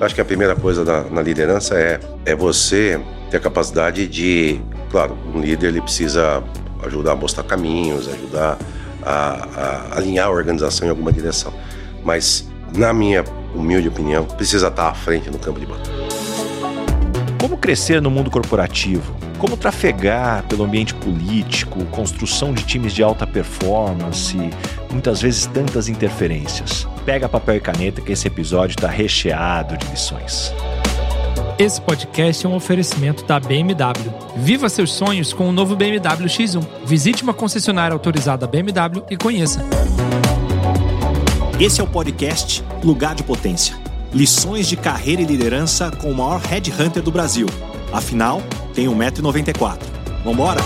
Acho que a primeira coisa na, na liderança é, é você ter a capacidade de, claro, um líder ele precisa ajudar a mostrar caminhos, ajudar a, a alinhar a organização em alguma direção. Mas, na minha humilde opinião, precisa estar à frente no campo de batalha. Como crescer no mundo corporativo? Como trafegar pelo ambiente político, construção de times de alta performance, muitas vezes tantas interferências? Pega papel e caneta que esse episódio está recheado de lições. Esse podcast é um oferecimento da BMW. Viva seus sonhos com o novo BMW X1. Visite uma concessionária autorizada BMW e conheça. Esse é o podcast Lugar de Potência. Lições de carreira e liderança com o maior headhunter do Brasil. Afinal, tem 1,94m. Vambora?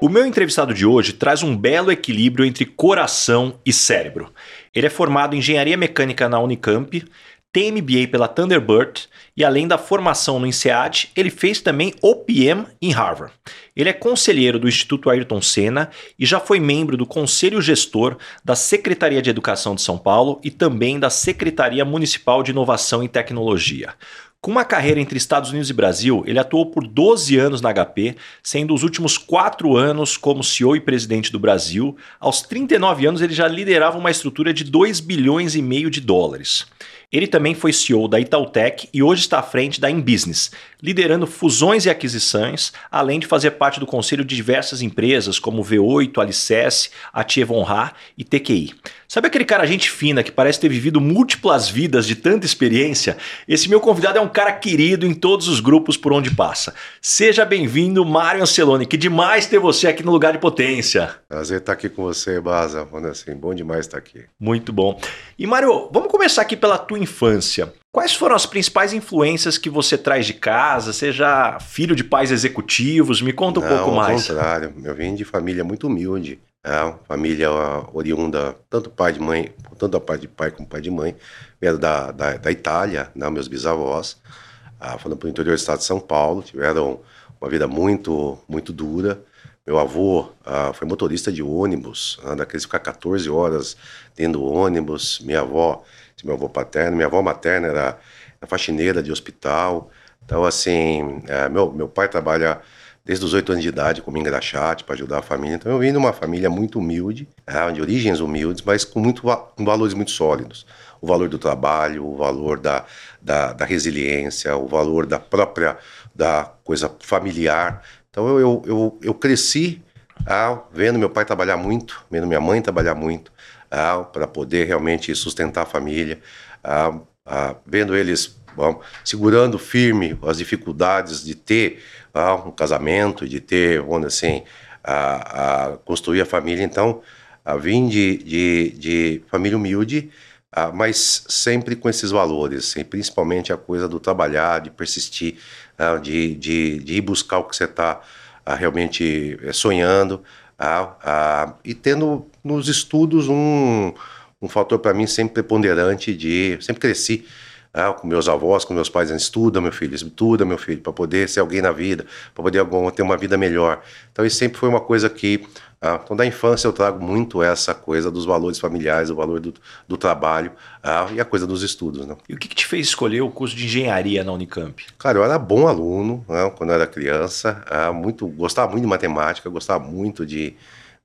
O meu entrevistado de hoje traz um belo equilíbrio entre coração e cérebro. Ele é formado em engenharia mecânica na Unicamp, tem MBA pela Thunderbird e além da formação no INSEAD, ele fez também OPM em Harvard. Ele é conselheiro do Instituto Ayrton Senna e já foi membro do Conselho Gestor da Secretaria de Educação de São Paulo e também da Secretaria Municipal de Inovação e Tecnologia. Com uma carreira entre Estados Unidos e Brasil, ele atuou por 12 anos na HP, sendo os últimos 4 anos como CEO e presidente do Brasil. Aos 39 anos, ele já liderava uma estrutura de 2 bilhões e meio de dólares. Ele também foi CEO da Itautec e hoje está à frente da InBusiness, liderando fusões e aquisições, além de fazer parte do conselho de diversas empresas como V8, Alicerce, Atie Von e TQI. Sabe aquele cara gente fina que parece ter vivido múltiplas vidas de tanta experiência? Esse meu convidado é um cara querido em todos os grupos por onde passa. Seja bem-vindo, Mário Anceloni. Que demais ter você aqui no lugar de potência. Prazer estar aqui com você, Baza. Assim, bom demais estar aqui. Muito bom. E Mário, vamos começar aqui pela tua infância. Quais foram as principais influências que você traz de casa? Seja filho de pais executivos? Me conta um Não, pouco mais. Ao contrário, eu vim de família muito humilde. É, família oriunda, tanto pai de mãe, tanto a pai de pai como pai de mãe, vieram da, da, da Itália, né, meus bisavós, ah, foram para o interior do estado de São Paulo, tiveram uma vida muito, muito dura. Meu avô ah, foi motorista de ônibus, né, daqueles ficar 14 horas dentro do ônibus. Minha avó, meu avô paterno, minha avó materna era, era faxineira de hospital. Então, assim, é, meu, meu pai trabalha desde os oito anos de idade como engraxate para ajudar a família. Então eu vim de uma família muito humilde, é, de origens humildes, mas com, muito, com valores muito sólidos. O valor do trabalho, o valor da, da, da resiliência, o valor da própria da coisa familiar. Então eu, eu, eu, eu cresci ah, vendo meu pai trabalhar muito, vendo minha mãe trabalhar muito, ah, para poder realmente sustentar a família, ah, ah, vendo eles bom, segurando firme as dificuldades de ter um casamento, de ter, vamos assim, a, a construir a família. Então, a vim de, de, de família humilde, mas sempre com esses valores, assim, principalmente a coisa do trabalhar, de persistir, de, de, de ir buscar o que você está realmente eh, sonhando, e tendo nos estudos um, um fator para mim sempre preponderante de sempre cresci ah, com meus avós, com meus pais, estuda, meu filho, estuda, meu filho, para poder ser alguém na vida, para poder ter uma vida melhor. Então, isso sempre foi uma coisa que, ah, então, da infância eu trago muito essa coisa dos valores familiares, o valor do, do trabalho ah, e a coisa dos estudos. Né? E o que, que, te fez escolher o curso de engenharia na Unicamp? Cara, eu era bom aluno né, quando eu era criança, ah, muito, gostava muito de matemática, gostava muito de,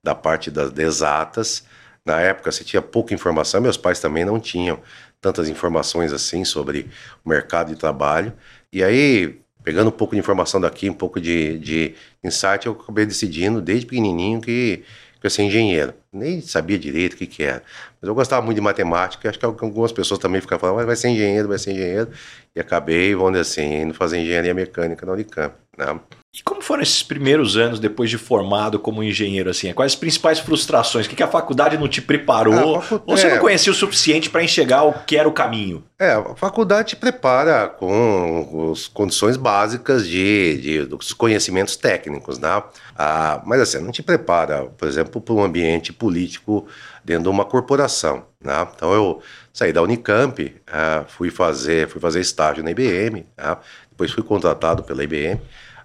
da parte das exatas. Na época você tinha pouca informação, meus pais também não tinham tantas informações assim sobre o mercado de trabalho. E aí, pegando um pouco de informação daqui, um pouco de, de insight, eu acabei decidindo desde pequenininho que, que eu ia ser engenheiro. Nem sabia direito o que, que era. Mas eu gostava muito de matemática, acho que algumas pessoas também ficavam falando, mas vai ser engenheiro, vai ser engenheiro. E acabei, vamos dizer assim, indo fazer engenharia mecânica na Unicamp. Né? E como foram esses primeiros anos depois de formado como engenheiro? assim? Quais as principais frustrações? O que, a faculdade não te preparou? Ah, facu... Ou você é... não conhecia o suficiente para enxergar o que era o caminho? É, a faculdade te prepara com as condições básicas de, de dos conhecimentos técnicos, né? Ah, mas assim, não te prepara, por exemplo, para um ambiente político dentro de uma corporação. Né? Então eu saí da Unicamp, ah, fui fazer fui fazer estágio na IBM, né? depois fui contratado pela IBM.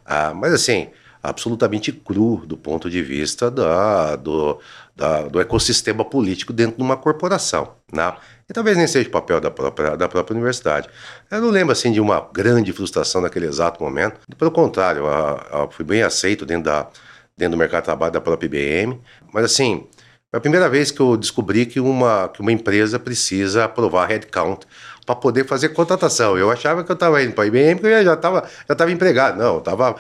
Ah, mas assim, absolutamente cru do ponto de vista da, do, da, do ecossistema político dentro de uma corporação. Né? E talvez nem seja o papel da própria, da própria universidade. Eu não lembro assim de uma grande frustração naquele exato momento. Pelo contrário, eu, fui bem aceito dentro, da, dentro do mercado de trabalho da própria IBM. Mas assim, foi a primeira vez que eu descobri que uma, que uma empresa precisa aprovar headcount para poder fazer contratação. Eu achava que eu estava indo para a IBM porque eu já estava já tava empregado. Não, eu estava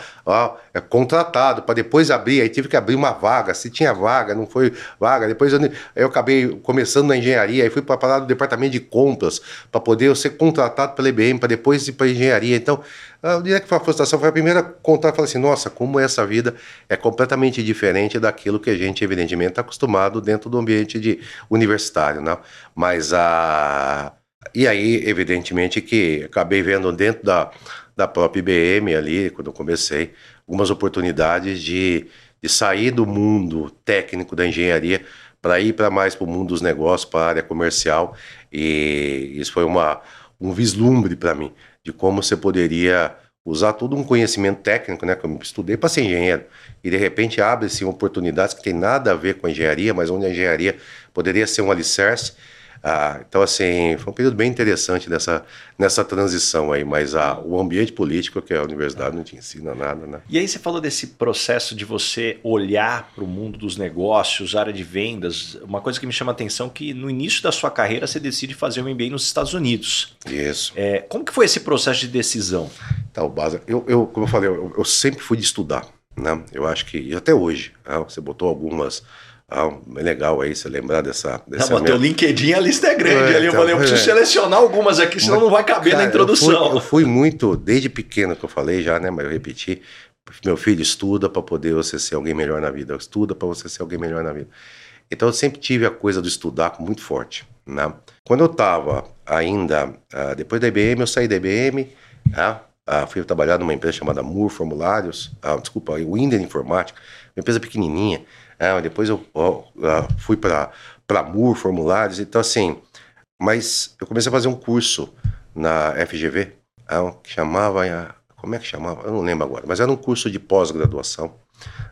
é, contratado para depois abrir, aí tive que abrir uma vaga. Se tinha vaga, não foi vaga. Depois eu, eu acabei começando na engenharia, aí fui para parar do departamento de compras para poder eu ser contratado pela IBM, para depois ir para engenharia. Então, eu diria que a frustração foi a primeira contar falar assim, nossa, como essa vida é completamente diferente daquilo que a gente, evidentemente, está acostumado dentro do ambiente de universitário, né? Mas a e aí, evidentemente, que acabei vendo dentro da, da própria IBM ali, quando eu comecei, algumas oportunidades de, de sair do mundo técnico da engenharia para ir para mais para o mundo dos negócios, para a área comercial. E isso foi uma, um vislumbre para mim de como você poderia usar todo um conhecimento técnico, né, que eu estudei para ser engenheiro, e de repente abre-se oportunidades que tem nada a ver com a engenharia, mas onde a engenharia poderia ser um alicerce ah, então, assim, foi um período bem interessante nessa, nessa transição aí, mas ah, o ambiente político que a universidade não te ensina nada, né? E aí você falou desse processo de você olhar para o mundo dos negócios, área de vendas, uma coisa que me chama a atenção é que no início da sua carreira você decide fazer um MBA nos Estados Unidos. Isso. É, como que foi esse processo de decisão? Então, base, eu, eu como eu falei, eu, eu sempre fui de estudar, né? Eu acho que, e até hoje, né? você botou algumas ah, é legal aí você lembrar dessa. dessa não, minha... LinkedIn, a lista é grande é, ali. Eu então, falei, eu preciso é. selecionar algumas aqui, senão mas, não vai caber cara, na introdução. Eu fui, eu fui, muito, desde pequeno que eu falei já, né? Mas eu repeti. Meu filho estuda para poder você ser alguém melhor na vida. Estuda para você ser alguém melhor na vida. Então eu sempre tive a coisa do estudar muito forte. Né? Quando eu estava ainda, uh, depois da IBM, eu saí da IBM, uh, uh, fui trabalhar numa empresa chamada Moore Formulários, uh, desculpa, Winder Informática, uma empresa pequenininha. É, depois eu, eu, eu fui para Moore, formulários, então assim. Mas eu comecei a fazer um curso na FGV, é, que chamava. Como é que chamava? Eu não lembro agora, mas era um curso de pós-graduação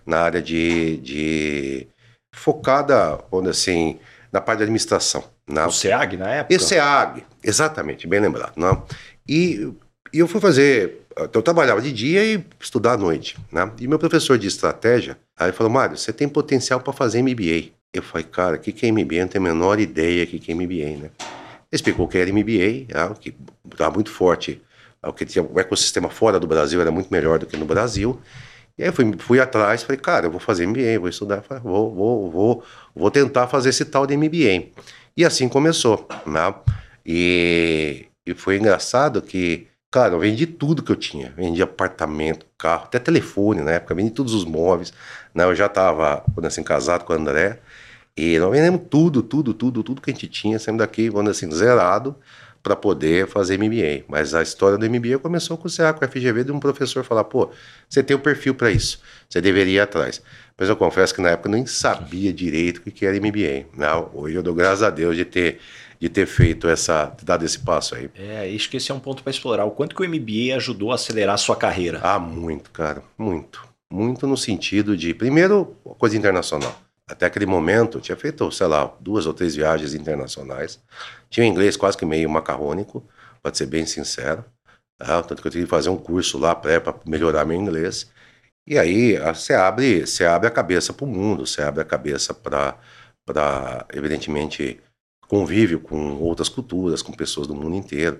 na área de, de. focada, onde assim, na parte de administração. Na, o SEAG na época? E SEAG, exatamente, bem lembrado. Não? É? E, e eu fui fazer então, eu trabalhava de dia e estudar à noite, né? E meu professor de estratégia, aí falou, Mário, você tem potencial para fazer MBA. Eu falei, cara, o que, que é MBA? Eu não tenho a menor ideia que, que é MBA, né? Ele explicou que era MBA, né? que estava muito forte, o que tinha o ecossistema fora do Brasil era muito melhor do que no Brasil. E aí eu fui, fui atrás, falei, cara, eu vou fazer MBA, vou estudar, falei, vou, vou, vou, vou tentar fazer esse tal de MBA. E assim começou, né? E, e foi engraçado que Cara, eu vendi tudo que eu tinha. Vendi apartamento, carro, até telefone na época, vendi todos os móveis. Né? Eu já estava, assim, casado com o André. E nós vendemos tudo, tudo, tudo, tudo que a gente tinha, sempre daqui, quando assim, zerado, para poder fazer MBA. Mas a história do MBA começou com o CA, com o FGV, de um professor falar: pô, você tem o um perfil para isso, você deveria ir atrás. Mas eu confesso que na época eu nem sabia direito o que era MBA. Não, hoje eu dou graças a Deus de ter de ter feito essa, dado esse passo aí. É, acho que esse é um ponto para explorar. O quanto que o MBA ajudou a acelerar a sua carreira? Ah, muito, cara, muito. Muito no sentido de, primeiro, coisa internacional. Até aquele momento, tinha feito, sei lá, duas ou três viagens internacionais. Tinha inglês quase que meio macarrônico, pode ser bem sincero. Tá? Tanto que eu tive que fazer um curso lá pré para melhorar meu inglês. E aí você abre, você abre a cabeça para o mundo, você abre a cabeça para, evidentemente, convívio com outras culturas, com pessoas do mundo inteiro.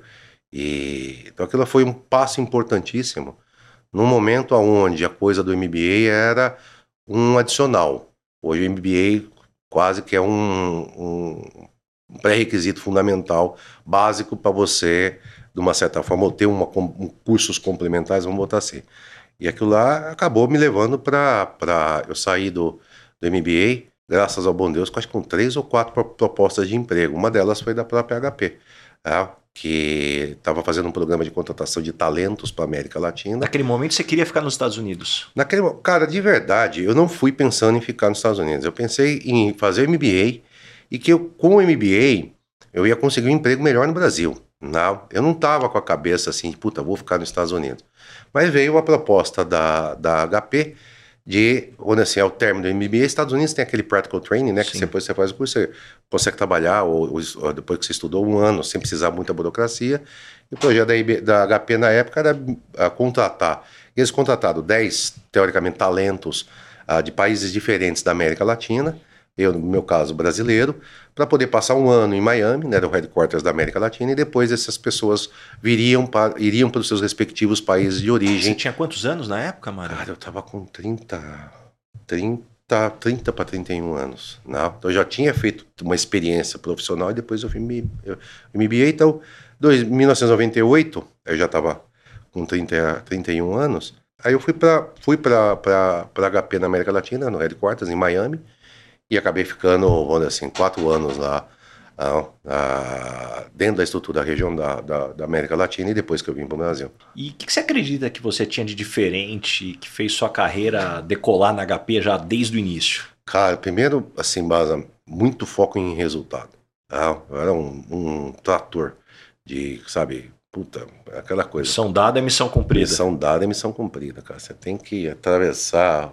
E então aquilo foi um passo importantíssimo num momento onde a coisa do MBA era um adicional. Hoje o MBA quase que é um, um pré-requisito fundamental, básico para você, de uma certa forma, ter uma, um, cursos complementares, vamos botar assim. E aquilo lá acabou me levando para. Eu sair do, do MBA graças ao bom Deus, quase com três ou quatro propostas de emprego. Uma delas foi da própria HP, tá? que estava fazendo um programa de contratação de talentos para a América Latina. Naquele momento você queria ficar nos Estados Unidos? Naquele, cara, de verdade, eu não fui pensando em ficar nos Estados Unidos. Eu pensei em fazer MBA e que eu, com o MBA eu ia conseguir um emprego melhor no Brasil. Não, eu não estava com a cabeça assim, puta, vou ficar nos Estados Unidos. Mas veio a proposta da, da HP de, quando assim, ao término do MBA, Estados Unidos tem aquele practical training, né? Que Sim. depois você faz o curso, você consegue trabalhar, ou, ou depois que você estudou um ano, sem precisar muita burocracia. E o projeto da, IB, da HP na época era ah, contratar. Eles contrataram 10, teoricamente, talentos ah, de países diferentes da América Latina, eu, no meu caso, brasileiro, para poder passar um ano em Miami, né, do headquarters da América Latina, e depois essas pessoas viriam para, iriam para os seus respectivos países de Você origem. tinha quantos anos na época, Mário? Cara, eu tava com 30, 30, 30 para 31 anos. Né? Então eu já tinha feito uma experiência profissional e depois eu fui me, eu, MBA. Então, dois, 1998, eu já estava com 30, 31 anos. Aí eu fui para fui para HP na América Latina, no headquarters, em Miami, e acabei ficando, vamos assim, quatro anos lá. ah, ah, dentro da estrutura da região da, da, da América Latina e depois que eu vim para o Brasil. E o que, que você acredita que você tinha de diferente, que fez sua carreira decolar na HP já desde o início? Cara, primeiro, assim, Baza, muito foco em resultado. Tá? Eu era um, um trator de, sabe, puta, aquela coisa. Missão dada é missão cumprida. Missão dada é missão cumprida, cara. Você tem que atravessar,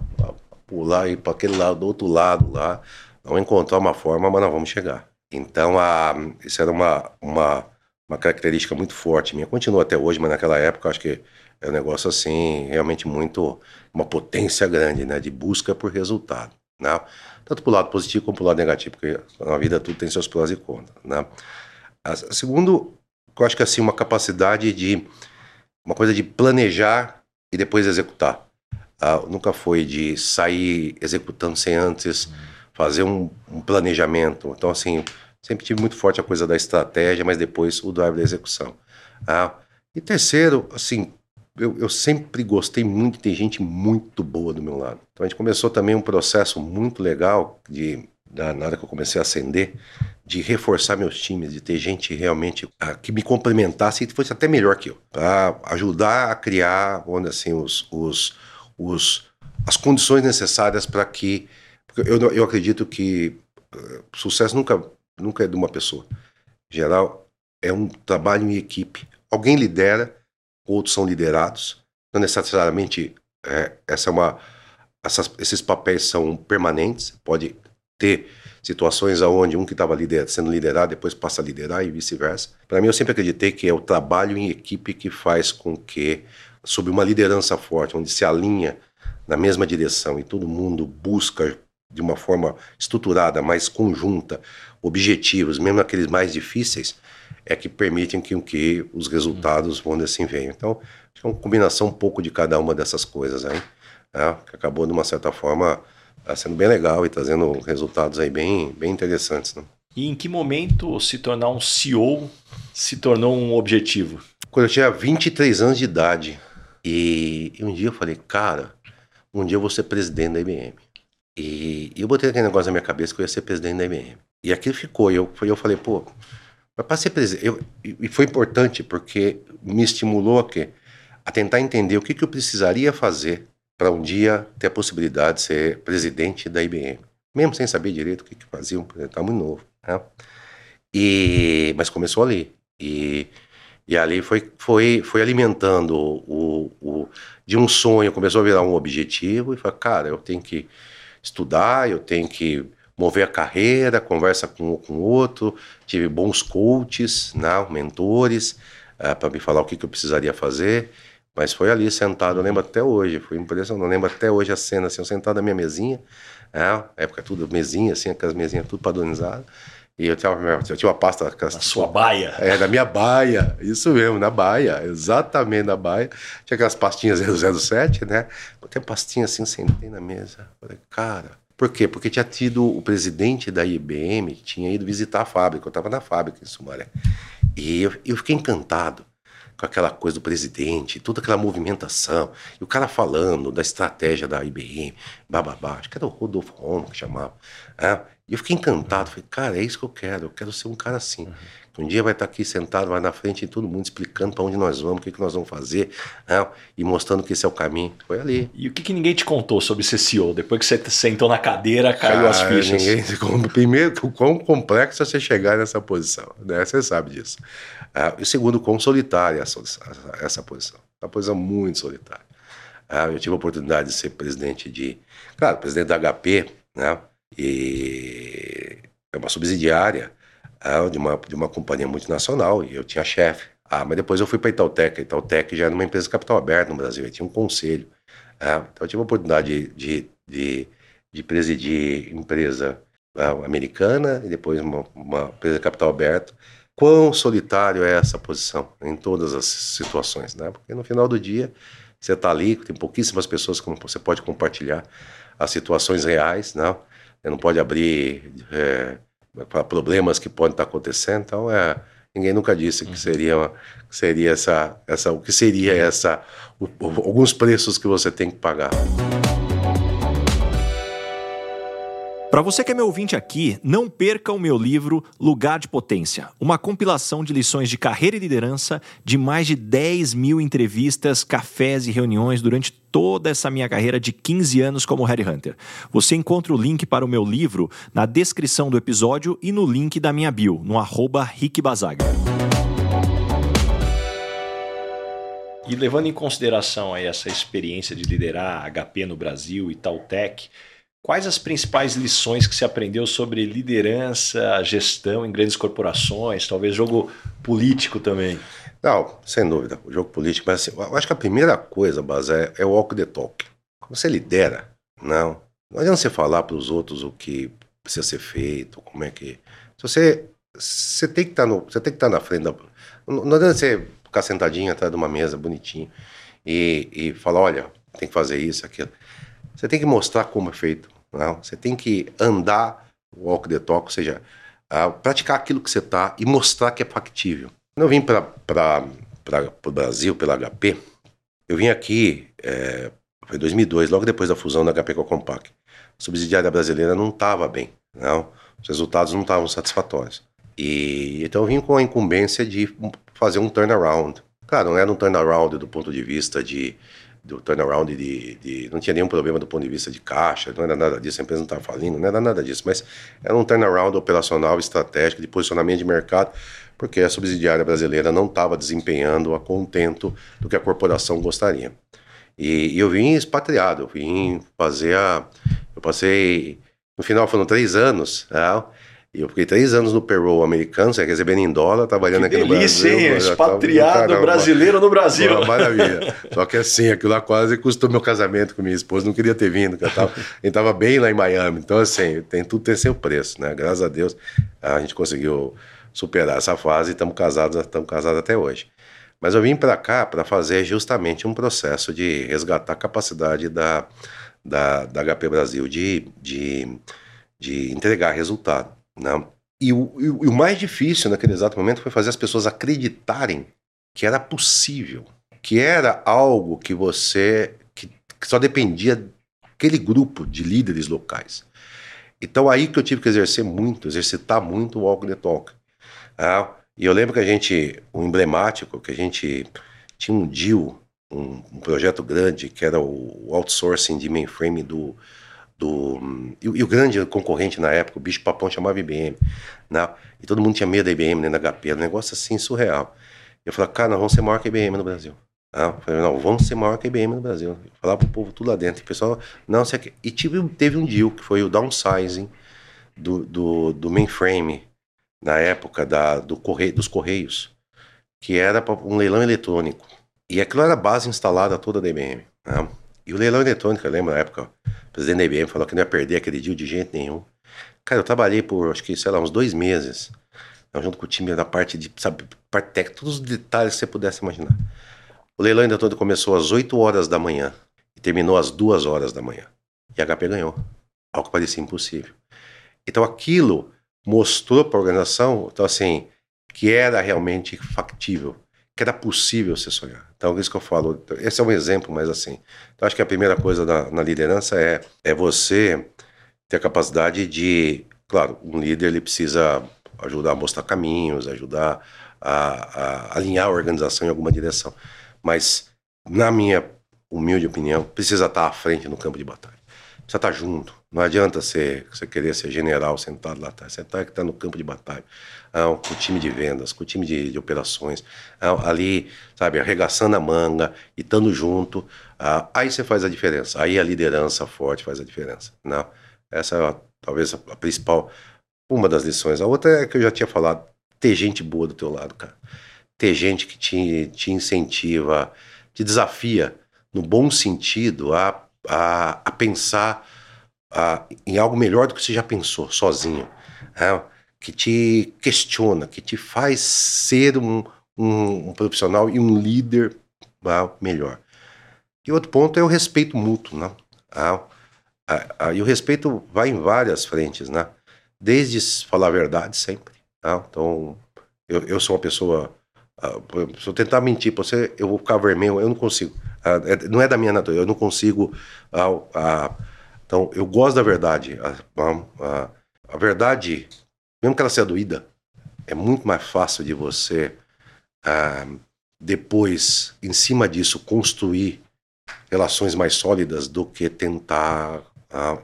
pular e para aquele lado, do outro lado lá, não encontrar uma forma, mas nós vamos chegar. Então, a, isso era uma, uma, uma característica muito forte minha. Continua até hoje, mas naquela época acho que é um negócio assim, realmente muito, uma potência grande, né, de busca por resultado, né? Tanto pro lado positivo como pro lado negativo, porque na vida tudo tem seus prós e contras, né? A segundo, eu acho que assim, uma capacidade de, uma coisa de planejar e depois executar. Nunca foi de sair executando sem antes fazer um, um planejamento. Então, assim, sempre tive muito forte a coisa da estratégia, mas depois o drive da execução. Ah, e terceiro, assim, eu, eu, sempre gostei muito ter gente muito boa do meu lado. Então a gente começou também um processo muito legal de na hora que eu comecei a ascender, de reforçar meus times, de ter gente realmente ah, que me complementasse e fosse até melhor que eu, para ajudar a criar, onde assim os, os, os as condições necessárias para que eu, eu acredito que uh, sucesso nunca nunca é de uma pessoa. Em geral é um trabalho em equipe. Alguém lidera outros são liderados. Não necessariamente é, essa é uma, essas, esses papéis são permanentes. Pode ter situações onde um que estava lider, sendo liderado depois passa a liderar e vice-versa. Para mim, eu sempre acreditei que é o trabalho em equipe que faz com que, sob uma liderança forte, onde se alinha na mesma direção e todo mundo busca de uma forma estruturada, mais conjunta, objetivos, mesmo aqueles mais difíceis, é que permitem que, que os resultados, vão assim, venham. Então, acho que é uma combinação um pouco de cada uma dessas coisas aí, né, que acabou, de uma certa forma, sendo bem legal e trazendo resultados aí bem, bem interessantes. Né? E em que momento se tornar um CEO se tornou um objetivo? Quando eu tinha 23 anos de idade, e, um dia eu falei, cara, um dia eu vou ser presidente da IBM. E, e eu botei aquele negócio na minha cabeça que eu ia ser presidente da IBM. E aquilo ficou, e eu, eu falei, pô, mas para ser presidente, eu, e foi importante porque me estimulou a quê? A tentar entender o que, que eu precisaria fazer para um dia ter a possibilidade de ser presidente da IBM. Mesmo sem saber direito o que, que fazia, eu estava muito novo. Né? E, mas começou ali. E, e ali foi, foi, foi alimentando o, o, de um sonho, começou a virar um objetivo. E falei, cara, eu tenho que estudar, eu tenho que mover a carreira, conversa com com outro, tive bons coaches, né, mentores, uh, para me falar o que, que eu precisaria fazer, mas foi ali sentado, eu lembro até hoje, foi impressionante, eu lembro até hoje a cena, assim, eu sentado na minha mesinha, né, época tudo mesinha, assim, aquelas mesinhas tudo padronizadas, e eu tinha, eu tinha uma pasta... Na sua baia. É, na minha baia, isso mesmo, na baia, exatamente na baia. Tinha aquelas pastinhas 007, né? Botei a pastinha assim, sentei na mesa. Falei, cara, por quê? Porque tinha tido o presidente da IBM, tinha ido visitar a fábrica, eu estava na fábrica em Sumaré. E eu, eu, fiquei encantado com aquela coisa do presidente, toda aquela movimentação, e o cara falando da estratégia da IBM, bababá, acho que era o Rodolfo Romo que chamava. Né? E eu fiquei encantado, falei, cara, é isso que eu quero, eu quero ser um cara assim. Uhum. Um dia vai estar aqui sentado, vai na frente de todo mundo explicando para onde nós vamos, o que, que nós vamos fazer, né? e mostrando que esse é o caminho. Foi ali. E o que, que ninguém te contou sobre ser CEO? Depois que você sentou na cadeira, caiu Cara, as fichas. Ninguém, primeiro, o quão complexo é você chegar nessa posição, né? Você sabe disso. Ah, e segundo, quão solitária essa, essa posição. Uma posição muito solitária. Ah, eu tive a oportunidade de ser presidente de, claro, presidente da HP, né? E é uma subsidiária ah, de, uma, de uma companhia multinacional e eu tinha chefe. Ah, mas depois eu fui para Itautec. A Itautec já era uma empresa capital aberto no Brasil, tinha um conselho. Ah, então eu tive a oportunidade de, de, de presidir empresa ah, americana e depois uma, uma empresa capital aberto quão solitário é essa posição em todas as situações, né? Porque no final do dia você está ali, tem pouquíssimas pessoas com você pode compartilhar as situações reais, não? Você não pode abrir é, problemas que podem estar acontecendo, então é ninguém nunca disse que seria que seria essa essa o que seria essa o, alguns preços que você tem que pagar. Para você que é meu ouvinte aqui, não perca o meu livro Lugar de Potência, uma compilação de lições de carreira e liderança de mais de 10 mil entrevistas, cafés e reuniões durante toda essa minha carreira de 15 anos como Headhunter. Você encontra o link para o meu livro na descrição do episódio e no link da minha bio, no arroba Rick Bazaga. E levando em consideração aí essa experiência de liderar HP no Brasil e Taltech, Quais as principais lições que você aprendeu sobre liderança, gestão em grandes corporações, talvez jogo político também? Não, sem dúvida, o jogo político. Mas assim, eu acho que a primeira coisa, Baz, é, o walk the talk. Você lidera, não. Não adianta você falar para os outros o que precisa ser feito, como é que. Se você, você tem que estar tá estar tá na frente da. Não, não adianta você ficar sentadinho atrás de uma mesa bonitinho e, e falar, olha, tem que fazer isso, aquilo. Você tem que mostrar como é feito. Não? Você tem que andar walk the talk, ou seja, uh, praticar aquilo que você está e mostrar que é factível. Quando eu vim para o Brasil pela HP, eu vim aqui, é, foi em 2002, logo depois da fusão da HP com a Compaq. A subsidiária brasileira não estava bem, não? os resultados não estavam satisfatórios. E então eu vim com a incumbência de fazer um turnaround. Claro, não era um turnaround do ponto de vista de do turnaround de, de, não tinha nenhum problema do ponto de vista de caixa, não era nada disso, a empresa não estava falindo, não era nada disso, mas era um turnaround operacional estratégico de posicionamento de mercado, porque a subsidiária brasileira não estava desempenhando a contento do que a corporação gostaria. E, e eu vim expatriado, vim fazer a, eu passei, no final foram três anos, né? E eu fiquei três anos no payroll americano, você recebendo em dólar, trabalhando que aqui delícia, no Brasil. Hein? Expatriado tava, brasileiro no Brasil. Uma maravilha. Só que assim, aquilo lá quase custou meu casamento com minha esposa, não queria ter vindo, que eu tava, a gente tava bem lá em Miami. Então, assim, tem, tudo tem seu preço, né? Graças a Deus a gente conseguiu superar essa fase e estamos casados, estamos casados até hoje. Mas eu vim para cá para fazer justamente um processo de resgatar a capacidade da, da, da HP Brasil de, de, de entregar resultado. Né? E, o, e o mais difícil naquele exato momento foi fazer as pessoas acreditarem que era possível, que era algo que você que, que só dependia daquele grupo de líderes locais. Então aí que eu tive que exercer muito, exercitar muito o walk the talk. Ah, e eu lembro que a gente, o um emblemático, que a gente tinha um deal, um, um, projeto grande, que era o outsourcing de mainframe do, do e, e, o grande concorrente na época, o bicho papão chamava IBM, né? E todo mundo tinha medo da IBM, né, da HP, um negócio assim surreal. Eu falei, cara, nós vamos ser maior que a IBM no Brasil. Ah, eu falei, não, vamos ser maior que a IBM no Brasil. Eu falava pro povo tudo lá dentro. E o pessoal, não, sei que. E tive, teve um deal que foi o downsizing do, do, do mainframe na época da, do correio, dos Correios, que era um leilão eletrônico. E aquilo era a base instalada toda da IBM. Né? E o leilão eletrônico, eu lembro na época, o presidente da IBM falou que não ia perder aquele deal de jeito nenhum. Cara, eu trabalhei por, acho que, sei lá, uns dois meses, né, junto com o time da parte de, sabe, parte técnica, todos os detalhes que você pudesse imaginar. O leilão eletrônico começou às 8 horas da manhã e terminou às 2 horas da manhã. E a HP ganhou. Algo que parecia impossível. Então aquilo mostrou para a organização, então assim, que era realmente factível que era possível se sonhar. Então, é isso que eu falo. Esse é um exemplo, mas assim. Então, acho que a primeira coisa na, na liderança é, é você ter a capacidade de. Claro, um líder ele precisa ajudar a mostrar caminhos, ajudar a, a alinhar a organização em alguma direção. Mas, na minha humilde opinião, precisa estar à frente no campo de batalha. Precisa estar junto. Não adianta você, você querer ser general sentado lá atrás. Você está tá no campo de batalha, ah, com o time de vendas, com o time de, de operações, ah, ali, sabe, arregaçando a manga e estando junto. Ah, aí você faz a diferença. Aí a liderança forte faz a diferença. Não? Essa é talvez a principal, uma das lições. A outra é que eu já tinha falado, ter gente boa do teu lado, cara. Ter gente que te, te incentiva, te desafia, no bom sentido, a, a, a pensar a, em algo melhor do que você já pensou sozinho, né? que te questiona, que te faz ser um, um, um profissional e um líder né? melhor. E outro ponto é o respeito mútuo, né? Ah, ah, ah, e o respeito vai em várias frentes, né? Desde falar a verdade sempre. Tá? Então, eu, eu sou uma pessoa. Se eu tentar mentir para você, eu vou ficar vermelho, eu não consigo. Uh, é, não é da minha natureza, eu não consigo. Uh, então, eu gosto da verdade. A, a, verdade, mesmo que ela seja doída, é muito mais fácil de você depois, em cima disso, construir relações mais sólidas do que tentar.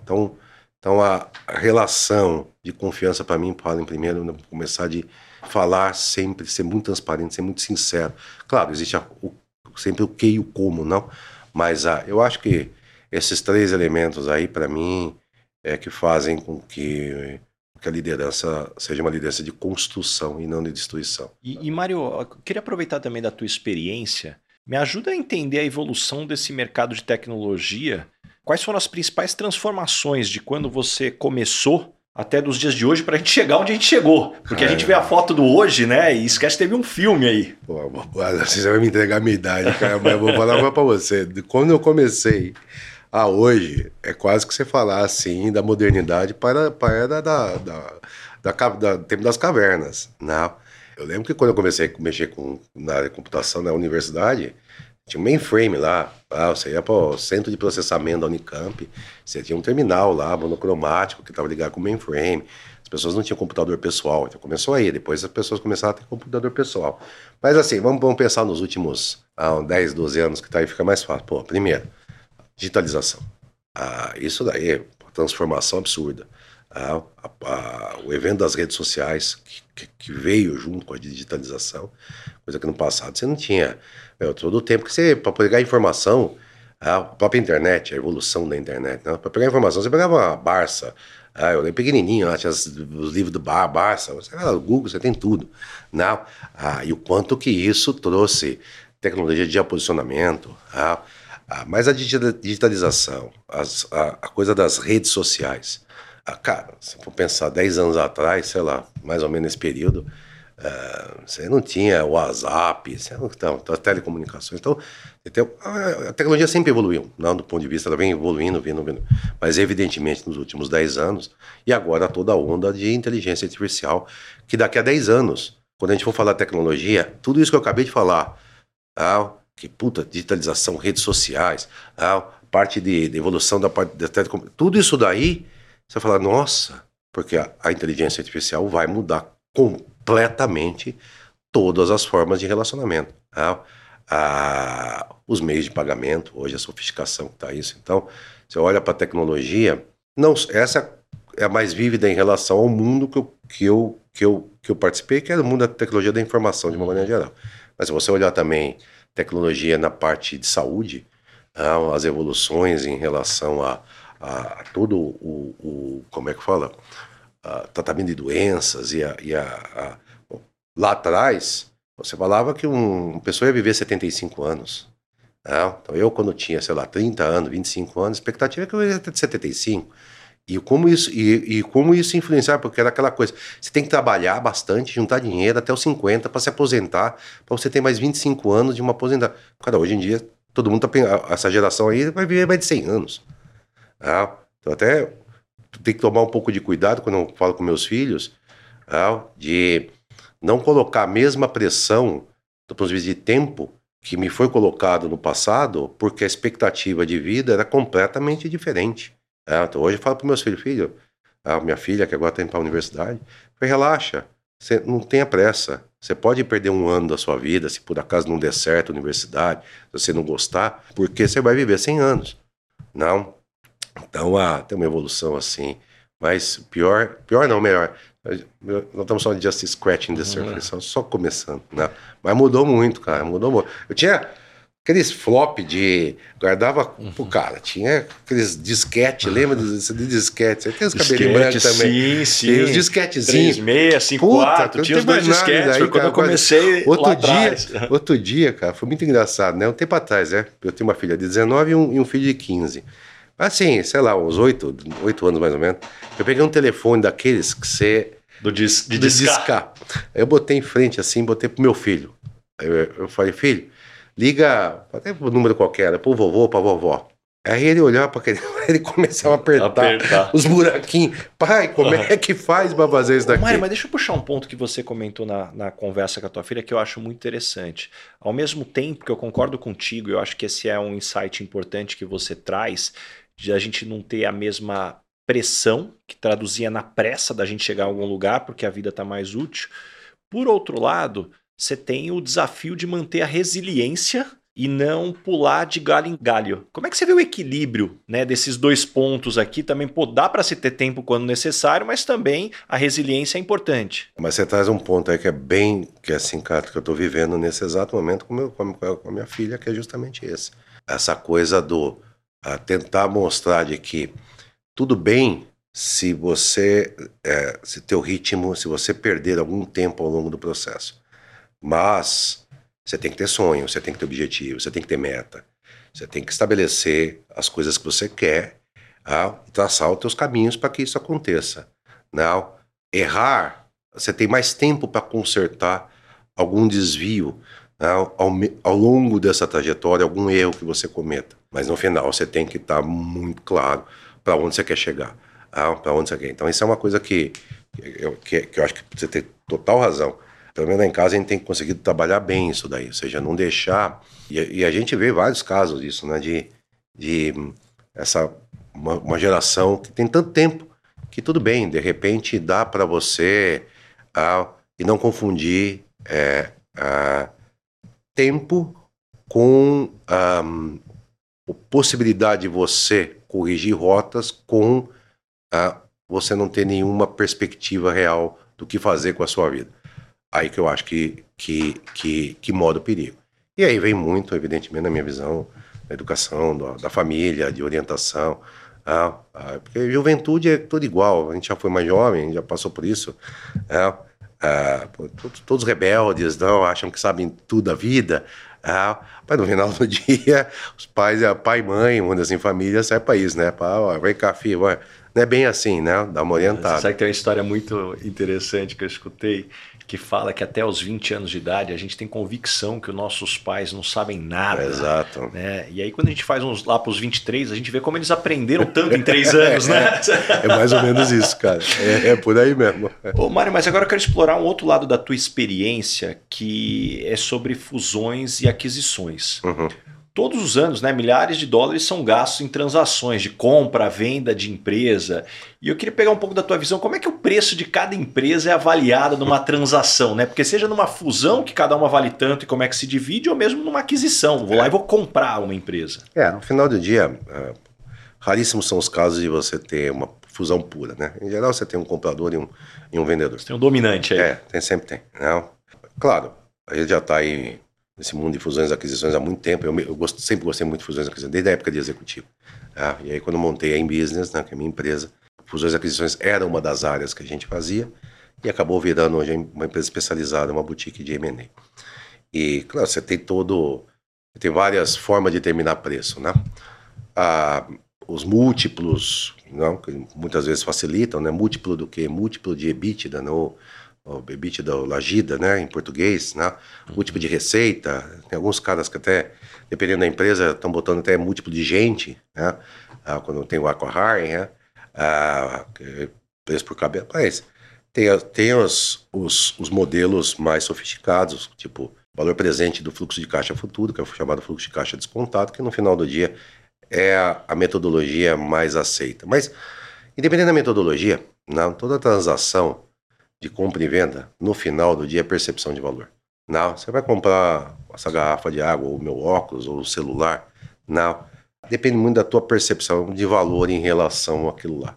então, então a, a relação de confiança para mim, em primeiro, começar de falar sempre, ser muito transparente, ser muito sincero. Claro, existe a, o, sempre o que e o como, não? Mas ah, eu acho que esses três elementos aí, para mim, é que fazem com que, que a liderança seja uma liderança de construção e não de destruição. E, e Mário, eu queria aproveitar também da tua experiência. Me ajuda a entender a evolução desse mercado de tecnologia. Quais foram as principais transformações de quando você começou até dos dias de hoje para a gente chegar onde a gente chegou. Porque é. a gente vê a foto do hoje, né? E esquece teve um filme aí. Pô, você vai me entregar a minha idade, cara, mas eu vou falar uma para você. Quando eu comecei a hoje, é quase que você falar assim da modernidade para, para a era da, da, da, da, tempo das cavernas. Né? Eu lembro que quando eu comecei a mexer com, na área de computação na universidade, tinha um mainframe lá, ah, você ia para o centro de processamento da Unicamp, você tinha um terminal lá, monocromático, que estava ligado com o mainframe. As pessoas não tinham computador pessoal, então começou aí, depois as pessoas começaram a ter computador pessoal. Mas assim, vamos, vamos pensar nos últimos ah, 10, 12 anos, que tá aí fica mais fácil. Pô, primeiro, digitalização. Ah, isso daí transformação absurda. Ah, a, a, o evento das redes sociais, que, que, veio junto com a digitalização, coisa que no passado você não tinha. Meu, todo o tempo que você, para pegar informação, a própria internet, a evolução da internet, né? para pegar informação, você pegava uma Barça, ah, eu lembro pequenininho, lá, tinha os, os livros do Bar, Barça, você no Google, você tem tudo. Né? Ah, e o quanto que isso trouxe tecnologia de geoposicionamento, ah, ah, mas a digitalização, as, a, a coisa das redes sociais, ah, cara, se for pensar 10 anos atrás, sei lá, mais ou menos nesse período, uh, você não tinha WhatsApp, você não então, telecomunicações. Então, a tecnologia sempre evoluiu, não do ponto de vista, ela vem evoluindo, vindo, vindo. Mas, evidentemente, nos últimos 10 anos, e agora toda a onda de inteligência artificial, que daqui a 10 anos, quando a gente for falar tecnologia, tudo isso que eu acabei de falar, ah, que puta, digitalização, redes sociais, ah, parte de, de evolução da parte da telecomunicação, tudo isso daí você fala, nossa, porque a, a inteligência artificial vai mudar completamente todas as formas de relacionamento. Né? os meios de pagamento, hoje a sofisticação que está isso. Então, você olha para a tecnologia, não, essa é a mais vívida em relação ao mundo que eu, que eu, que eu, que eu participei, que é o mundo da tecnologia da informação, de uma maneira geral. Mas se você olhar também tecnologia na parte de saúde, né? as evoluções em relação a a, todo o, o, como é que fala, a, tratamento de doenças e, a, e a, lá atrás você falava que um, uma pessoa ia viver 75 anos. Né? Então eu quando tinha, sei lá, 30 anos, 25 anos, a expectativa é que eu ia ter 75. E como isso, e, e, como isso influenciar, porque era aquela coisa, você tem que trabalhar bastante, juntar dinheiro até os 50 para se aposentar, para você ter mais 25 anos de uma aposentada. Cara, hoje em dia, todo mundo tá essa geração aí vai viver mais de 100 anos. Ah, então até tem que tomar um pouco de cuidado quando eu falo com meus filhos, ah, de não colocar a mesma pressão do ponto de vista de tempo que me foi colocado no passado, porque a expectativa de vida era completamente diferente. Ah, então hoje eu falo para meus filhos, filho, a minha filha que agora está indo para a universidade, relaxa, você não tenha pressa. Você pode perder um ano da sua vida se por acaso não der certo a universidade, se você não gostar, porque você vai viver 100 anos. Não, Então, ah, tem uma evolução assim. Mas pior, pior não, melhor. Nós estamos só de just scratching the surface, uhum. só começando, né? Mas mudou muito, cara, mudou muito. Eu tinha aqueles flop de. Guardava uhum. pro cara, tinha aqueles disquete, lembra dos disquetes? Tem os cabelinhos brancos também. Sim, sim. Tem os disquetezinhos. 3654, tinha os dois disquetes, daí, foi quando cara, eu comecei outro dia, Outro dia, cara, foi muito engraçado, né? Um tempo atrás, né? Eu tenho uma filha de 19 e um, e um filho de 15. Assim, sei lá, uns oito, oito anos mais ou menos. Eu peguei um telefone daqueles que você. Do dis, de do discar. Aí eu botei em frente assim, botei pro meu filho. Aí eu, eu falei, filho, liga até pro número qualquer, pro vovô, pra vovó. Aí ele olhava para aquele, ele começava a apertar, apertar, os buraquinhos. Pai, como uhum. é que faz para fazer isso daqui? Mário, mas deixa eu puxar um ponto que você comentou na, na conversa com a tua filha que eu acho muito interessante. Ao mesmo tempo que eu concordo contigo, eu acho que esse é um insight importante que você traz de a gente não ter a mesma pressão que traduzia na pressa da gente chegar a algum lugar porque a vida está mais útil. Por outro lado, você tem o desafio de manter a resiliência e não pular de galho em galho. Como é que você vê o equilíbrio né, desses dois pontos aqui? Também pô, dá para se ter tempo quando necessário, mas também a resiliência é importante. Mas você traz um ponto aí que é bem, que é cara, que eu estou vivendo nesse exato momento com, meu, com a minha filha, que é justamente esse. Essa coisa do a tentar mostrar de que tudo bem se você, é, se teu ritmo, se você perder algum tempo ao longo do processo, mas você tem que ter sonho, você tem que ter objetivo, você tem que ter meta, você tem que estabelecer as coisas que você quer ah, e traçar os teus caminhos para que isso aconteça. Não, errar, você tem mais tempo para consertar algum desvio ao, ao, longo dessa trajetória, algum erro que você cometa. Mas no final você tem que estar tá muito claro para onde você quer chegar, ah, para onde você quer. Então isso é uma coisa que, eu, que, que eu acho que você tem total razão. Pelo menos lá em casa a gente tem que conseguir trabalhar bem isso daí, ou seja, não deixar. E, e a gente vê vários casos disso, né? De, de essa uma, uma, geração que tem tanto tempo que tudo bem, de repente dá para você ah, e não confundir é, ah, tempo com a possibilidade de você corrigir rotas com a, você não ter nenhuma perspectiva real do que fazer com a sua vida. Aí que eu acho que, que, que, que moda o perigo. E aí vem muito, evidentemente, na minha visão, da educação, da, da família, de orientação. Ah, ah, porque juventude é tudo igual, a gente já foi mais jovem, já passou por isso. Ah, ah, todos, todos, rebeldes, não, acham que sabem tudo da vida. Ah, mas no final do dia, os pais, pai e mãe, mundo assim, família, sai para isso, né? Pra, ó, vem cá, filho. Não é bem assim, né? Dá uma orientada. Você sabe que tem uma história muito interessante que eu escutei, que fala que até os 20 anos de idade a gente tem convicção que os nossos pais não sabem nada. É, exato. Né? E aí quando a gente faz uns lá para os 23, a gente vê como eles aprenderam tanto em três anos, né? é mais ou menos isso, cara. É, é, por aí mesmo. Ô Mário, mas agora eu quero explorar um outro lado da tua experiência que é sobre fusões e aquisições. Uhum. Todos os anos, né, milhares de dólares são gastos em transações de compra, venda de empresa. E eu queria pegar um pouco da tua visão, como é que o preço de cada empresa é avaliado numa transação, né? Porque seja numa fusão que cada uma vale tanto e como é que se divide, ou mesmo numa aquisição. Vou lá e vou comprar uma empresa. É, no final do dia, é, raríssimos são os casos de você ter uma fusão pura, né? Em geral, você tem um comprador e um, e um vendedor. Você tem um dominante aí. É, tem, sempre tem. Não? Claro, ele já está aí nesse mundo de fusões e aquisições há muito tempo. Eu, eu gosto, sempre gostei muito de fusões e aquisições, desde a época de executivo. Ah, e aí, quando montei a In Business, né, que é a minha empresa, fusões e aquisições era uma das áreas que a gente fazia e acabou virando hoje uma empresa especializada, uma boutique de M&A. E, claro, você tem todo... Tem várias formas de determinar preço, né? Ah, os múltiplos, não, que muitas vezes facilitam, né? Múltiplo do que? Múltiplo de EBITDA, não o EBITDA Lagida, né, em português, né, múltiplo de receita, tem alguns caras que até, dependendo da empresa, estão botando até múltiplo de gente, né, ah, quando tem o Aquahire, né, ah, preço por cabelo, mas tem, tem os, os, os modelos mais sofisticados, tipo valor presente do fluxo de caixa futuro, que é o chamado fluxo de caixa descontado, que no final do dia é a, a metodologia mais aceita. Mas, independente da metodologia, não, toda transação de compra e venda, no final do dia, é percepção de valor. Não, você vai comprar essa garrafa de água, ou meu óculos, ou o celular. Não. depende muito da tua percepção de valor em relação àquilo lá.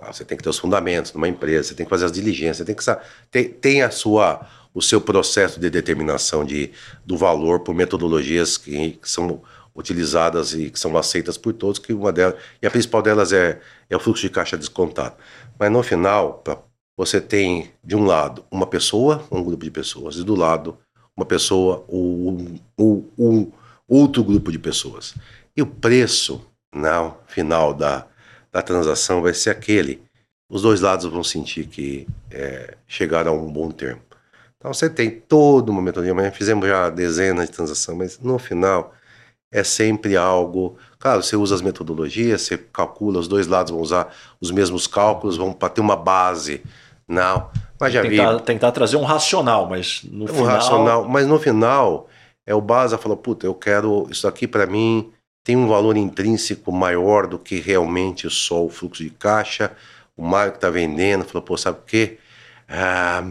Ah, você tem que ter os fundamentos numa empresa, você tem que fazer as diligências, você tem que tem, tem a sua o seu processo de determinação de, do valor por metodologias que, que são utilizadas e que são aceitas por todos, que uma delas, e a principal delas é, é o fluxo de caixa descontado. Mas no final, você tem de um lado uma pessoa, um grupo de pessoas, e do lado uma pessoa ou um, um, um outro grupo de pessoas. E o preço no final da, da transação vai ser aquele. Os dois lados vão sentir que é, chegaram a um bom termo. Então você tem todo uma metodologia, fizemos já dezenas de transações, mas no final é sempre algo. Claro, você usa as metodologias, você calcula, os dois lados vão usar os mesmos cálculos, vão para ter uma base. Não, mas já tentar, vi. Tentar trazer um racional, mas no um final. racional, mas no final é o base a falar, puta, eu quero isso aqui para mim tem um valor intrínseco maior do que realmente só o fluxo de caixa. O Mário que está vendendo falou, pô, sabe o quê? Ah,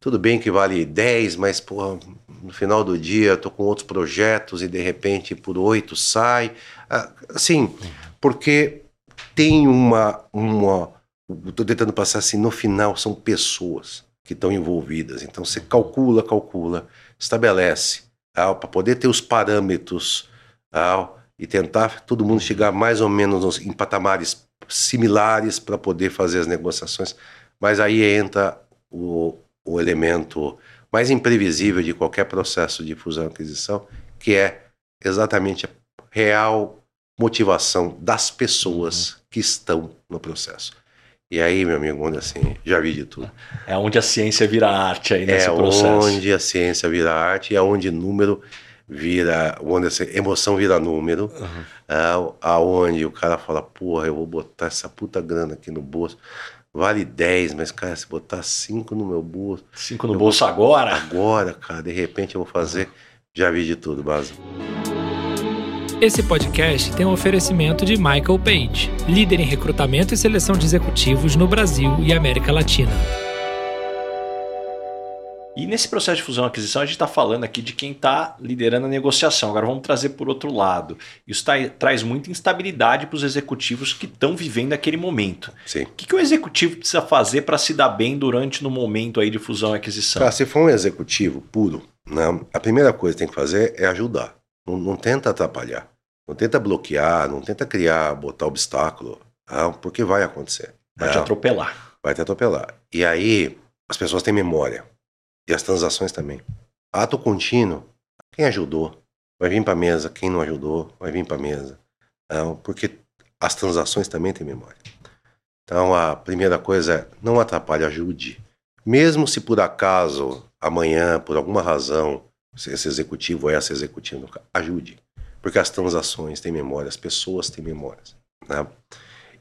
tudo bem que vale 10, mas pô, no final do dia eu tô com outros projetos e de repente por 8 sai. Ah, assim, porque tem uma. uma Estou tentando passar assim, no final são pessoas que estão envolvidas. Então você calcula, calcula, estabelece ah, para poder ter os parâmetros. Ah, e tentar todo mundo chegar mais ou menos em patamares similares para poder fazer as negociações. Mas aí entra o, o elemento mais imprevisível de qualquer processo de fusão e aquisição, que é exatamente a real motivação das pessoas uhum. que estão no processo. E aí, meu amigo, onde assim, já vi de tudo. É onde a ciência vira arte aí nesse é processo. É onde a ciência vira arte e é onde número vira, onde essa emoção vira número, uhum. aonde o cara fala, porra, eu vou botar essa puta grana aqui no bolso, vale 10, mas cara, se botar 5 no meu bolso... 5 no bolso vou, agora? Agora, cara, de repente eu vou fazer, já vi de tudo, base. Esse podcast tem um oferecimento de Michael Page, líder em recrutamento e seleção de executivos no Brasil e América Latina. E nesse processo de fusão e aquisição, a gente está falando aqui de quem está liderando a negociação. Agora vamos trazer por outro lado. Isso tá, traz muita instabilidade para os executivos que estão vivendo aquele momento. Sim. O que, que o executivo precisa fazer para se dar bem durante no momento aí de fusão e aquisição? Cara, se for um executivo puro, né, a primeira coisa que tem que fazer é ajudar. Não, não tenta atrapalhar. Não tenta bloquear, não tenta criar, botar obstáculo, não, tá? porque vai acontecer. Vai te atropelar. Vai te atropelar. E aí, as pessoas têm memória. E as transações também. Ato contínuo, quem ajudou vai vir para a mesa, quem não ajudou vai vir para a mesa. Então, porque as transações também têm memória. Então a primeira coisa é não atrapalhe, ajude. Mesmo se por acaso amanhã, por alguma razão, esse executivo ou essa executiva, ajude. Porque as transações têm memória, as pessoas têm memórias. Né?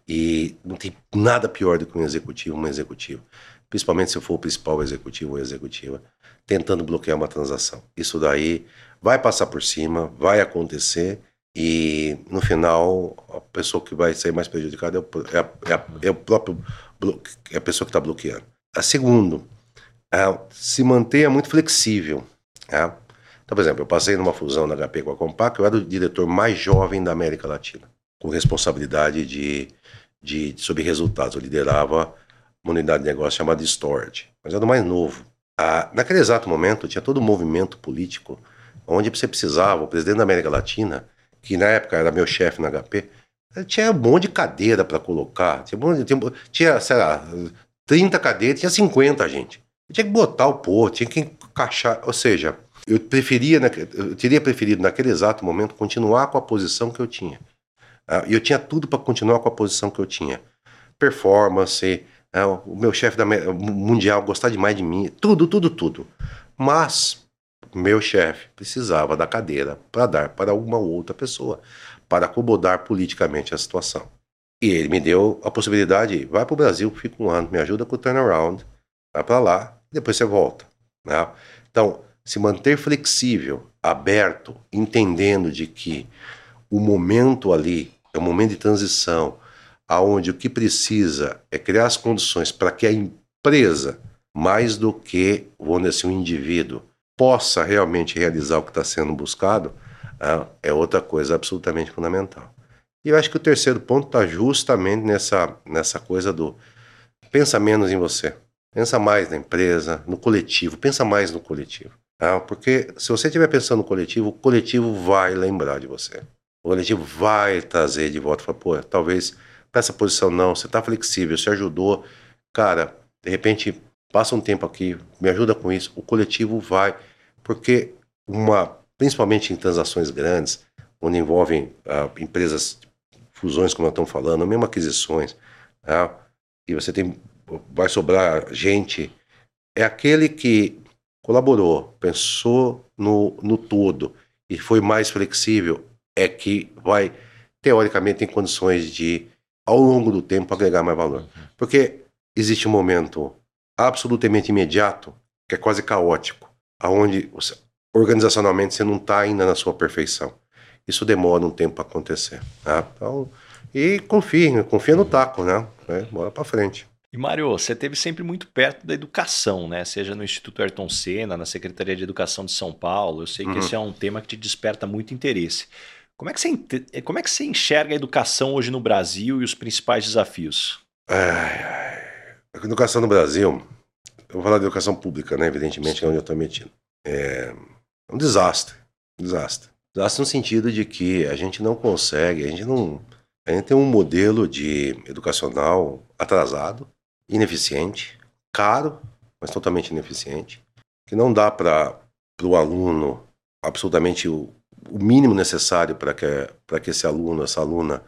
E não tem nada pior do que um executivo, uma executiva principalmente se for o principal executivo ou executiva, tentando bloquear uma transação. Isso daí vai passar por cima, vai acontecer e no final a pessoa que vai ser mais prejudicada é o, é a, é a, é o próprio é a pessoa que está bloqueando. A segundo, é, se mantenha muito flexível. É? Então, por exemplo, eu passei numa fusão na HP com a Compaq, eu era o diretor mais jovem da América Latina, com responsabilidade de, de, de sobre resultados. Eu liderava uma unidade de negócio chamada Storage, mas era o mais novo. Ah, naquele exato momento, tinha todo um movimento político onde você precisava, o presidente da América Latina, que na época era meu chefe na HP, tinha um monte de cadeira para colocar, tinha, tinha, tinha, sei lá, 30 cadeiras, tinha 50 gente. Tinha que botar o pô, tinha que encaixar, ou seja, eu preferia, eu teria preferido naquele exato momento continuar com a posição que eu tinha. Ah, e eu tinha tudo para continuar com a posição que eu tinha. Performance, é, o meu chefe mundial gostar demais de mim, tudo, tudo, tudo. Mas meu chefe precisava da cadeira para dar para uma outra pessoa, para acomodar politicamente a situação. E ele me deu a possibilidade, vai para o Brasil, fica um ano, me ajuda com o turnaround, vai para lá, depois você volta. Né? Então, se manter flexível, aberto, entendendo de que o momento ali é um momento de transição, aonde o que precisa é criar as condições para que a empresa, mais do que, vamos assim, um indivíduo, possa realmente realizar o que está sendo buscado, é outra coisa absolutamente fundamental. E eu acho que o terceiro ponto está justamente nessa, nessa coisa do pensa menos em você. Pensa mais na empresa, no coletivo, pensa mais no coletivo. Tá? Porque se você estiver pensando no coletivo, o coletivo vai lembrar de você. O coletivo vai trazer de volta, fala, pô, talvez para essa posição não, você está flexível, você ajudou, cara, de repente passa um tempo aqui, me ajuda com isso, o coletivo vai, porque uma, principalmente em transações grandes, onde envolvem uh, empresas, fusões, como nós estamos falando, mesmo aquisições, tá? e você tem, vai sobrar gente, é aquele que colaborou, pensou no, no todo e foi mais flexível, é que vai, teoricamente, tem condições de, ao longo do tempo, agregar mais valor. Uhum. Porque existe um momento absolutamente imediato, que é quase caótico, aonde você, organizacionalmente você não está ainda na sua perfeição. Isso demora um tempo para acontecer. Tá? Então, e confia, confia no taco, né? É, bora para frente. E Mário, você esteve sempre muito perto da educação, né? Seja no Instituto Ayrton Senna, na Secretaria de Educação de São Paulo. Eu sei que uhum. esse é um tema que te desperta muito interesse. Como é, que você, como é que você enxerga a educação hoje no Brasil e os principais desafios? A educação no Brasil, eu vou falar de educação pública, né? Evidentemente, que é onde eu estou metido. É um desastre. Desastre. Desastre no sentido de que a gente não consegue, a gente não. A gente tem um modelo de educacional atrasado, ineficiente, caro, mas totalmente ineficiente, que não dá para o aluno absolutamente o, o mínimo necessário para que, que esse aluno, essa aluna,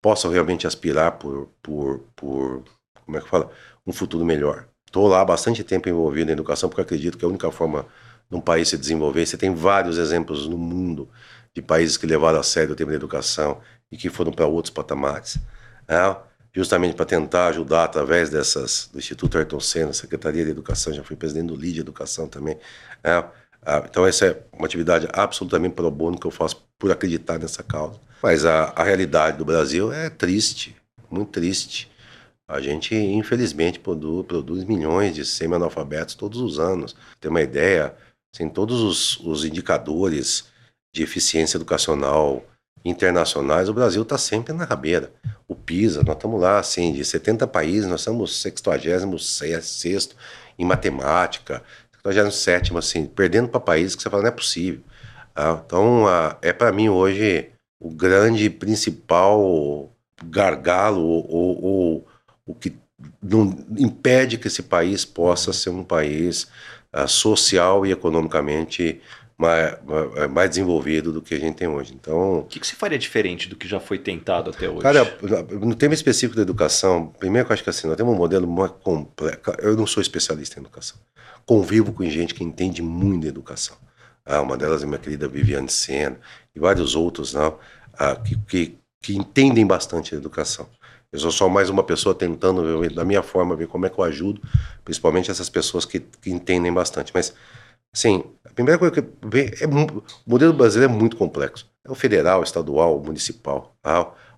possa realmente aspirar por, por, por como é que fala, um futuro melhor. Estou lá há bastante tempo envolvido em educação porque acredito que a única forma de um país se desenvolver, você tem vários exemplos no mundo de países que levaram a sério o tema da educação e que foram para outros patamares. Né? Justamente para tentar ajudar através dessas do Instituto Ayrton Senna, Secretaria de Educação, já fui presidente do LID de Educação também. Ah, então essa é uma atividade absolutamente pro bono que eu faço por acreditar nessa causa. Mas a, a realidade do Brasil é triste, muito triste. A gente, infelizmente, produz, produz milhões de semi-analfabetos todos os anos. Tem uma ideia, assim, todos os, os indicadores de eficiência educacional internacionais, o Brasil está sempre na rabeira. O PISA, nós estamos lá, assim, de 70 países, nós somos 66 em matemática, 67 assim, perdendo para países que você fala, não é possível. Ah, então, ah, é para mim hoje o grande principal gargalo ou, ou, o que não impede que esse país possa ser um país uh, social e economicamente mais, mais desenvolvido do que a gente tem hoje. Então, o que, que você faria diferente do que já foi tentado até hoje? Cara, no tema específico da educação, primeiro que eu acho que assim, nós temos um modelo mais complexo. Eu não sou especialista em educação. Convivo com gente que entende muito de educação. Ah, uma delas é minha querida Viviane Sena e vários outros não, ah, que, que, que entendem bastante a educação. Eu sou só mais uma pessoa tentando, da minha forma, ver como é que eu ajudo, principalmente essas pessoas que, que entendem bastante. Mas Sim, a primeira coisa que é o modelo brasileiro é muito complexo. É o federal, estadual, municipal,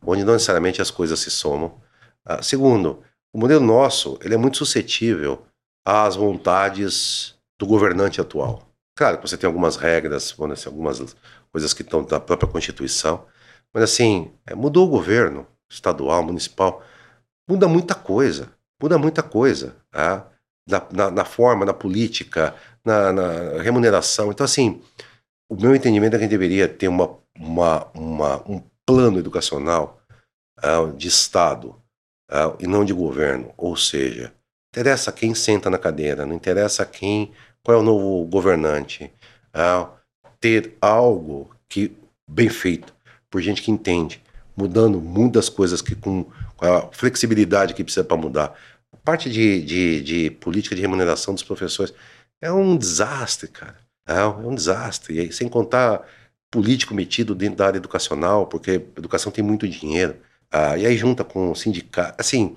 onde não necessariamente as coisas se somam. Ah, segundo, o modelo nosso ele é muito suscetível às vontades do governante atual. Claro que você tem algumas regras, dizer, algumas coisas que estão da própria Constituição, mas assim, é, mudou o governo estadual, municipal, muda muita coisa, muda muita coisa. Tá? Na, na, na forma, na política, na, na, remuneração. Então, assim, o meu entendimento é que a gente deveria ter uma, uma, uma um plano educacional uh, de Estado uh, e não de governo. Ou seja, interessa quem senta na cadeira, não interessa quem, qual é o novo governante. Uh, ter algo que bem feito por gente que entende, mudando muitas coisas que com, com a flexibilidade que precisa para mudar. Parte de, de, de política de remuneração dos professores é um desastre, cara. É um desastre. E aí, sem contar político metido dentro da área educacional, porque educação tem muito dinheiro. Ah, e aí junta com o sindicato. Assim,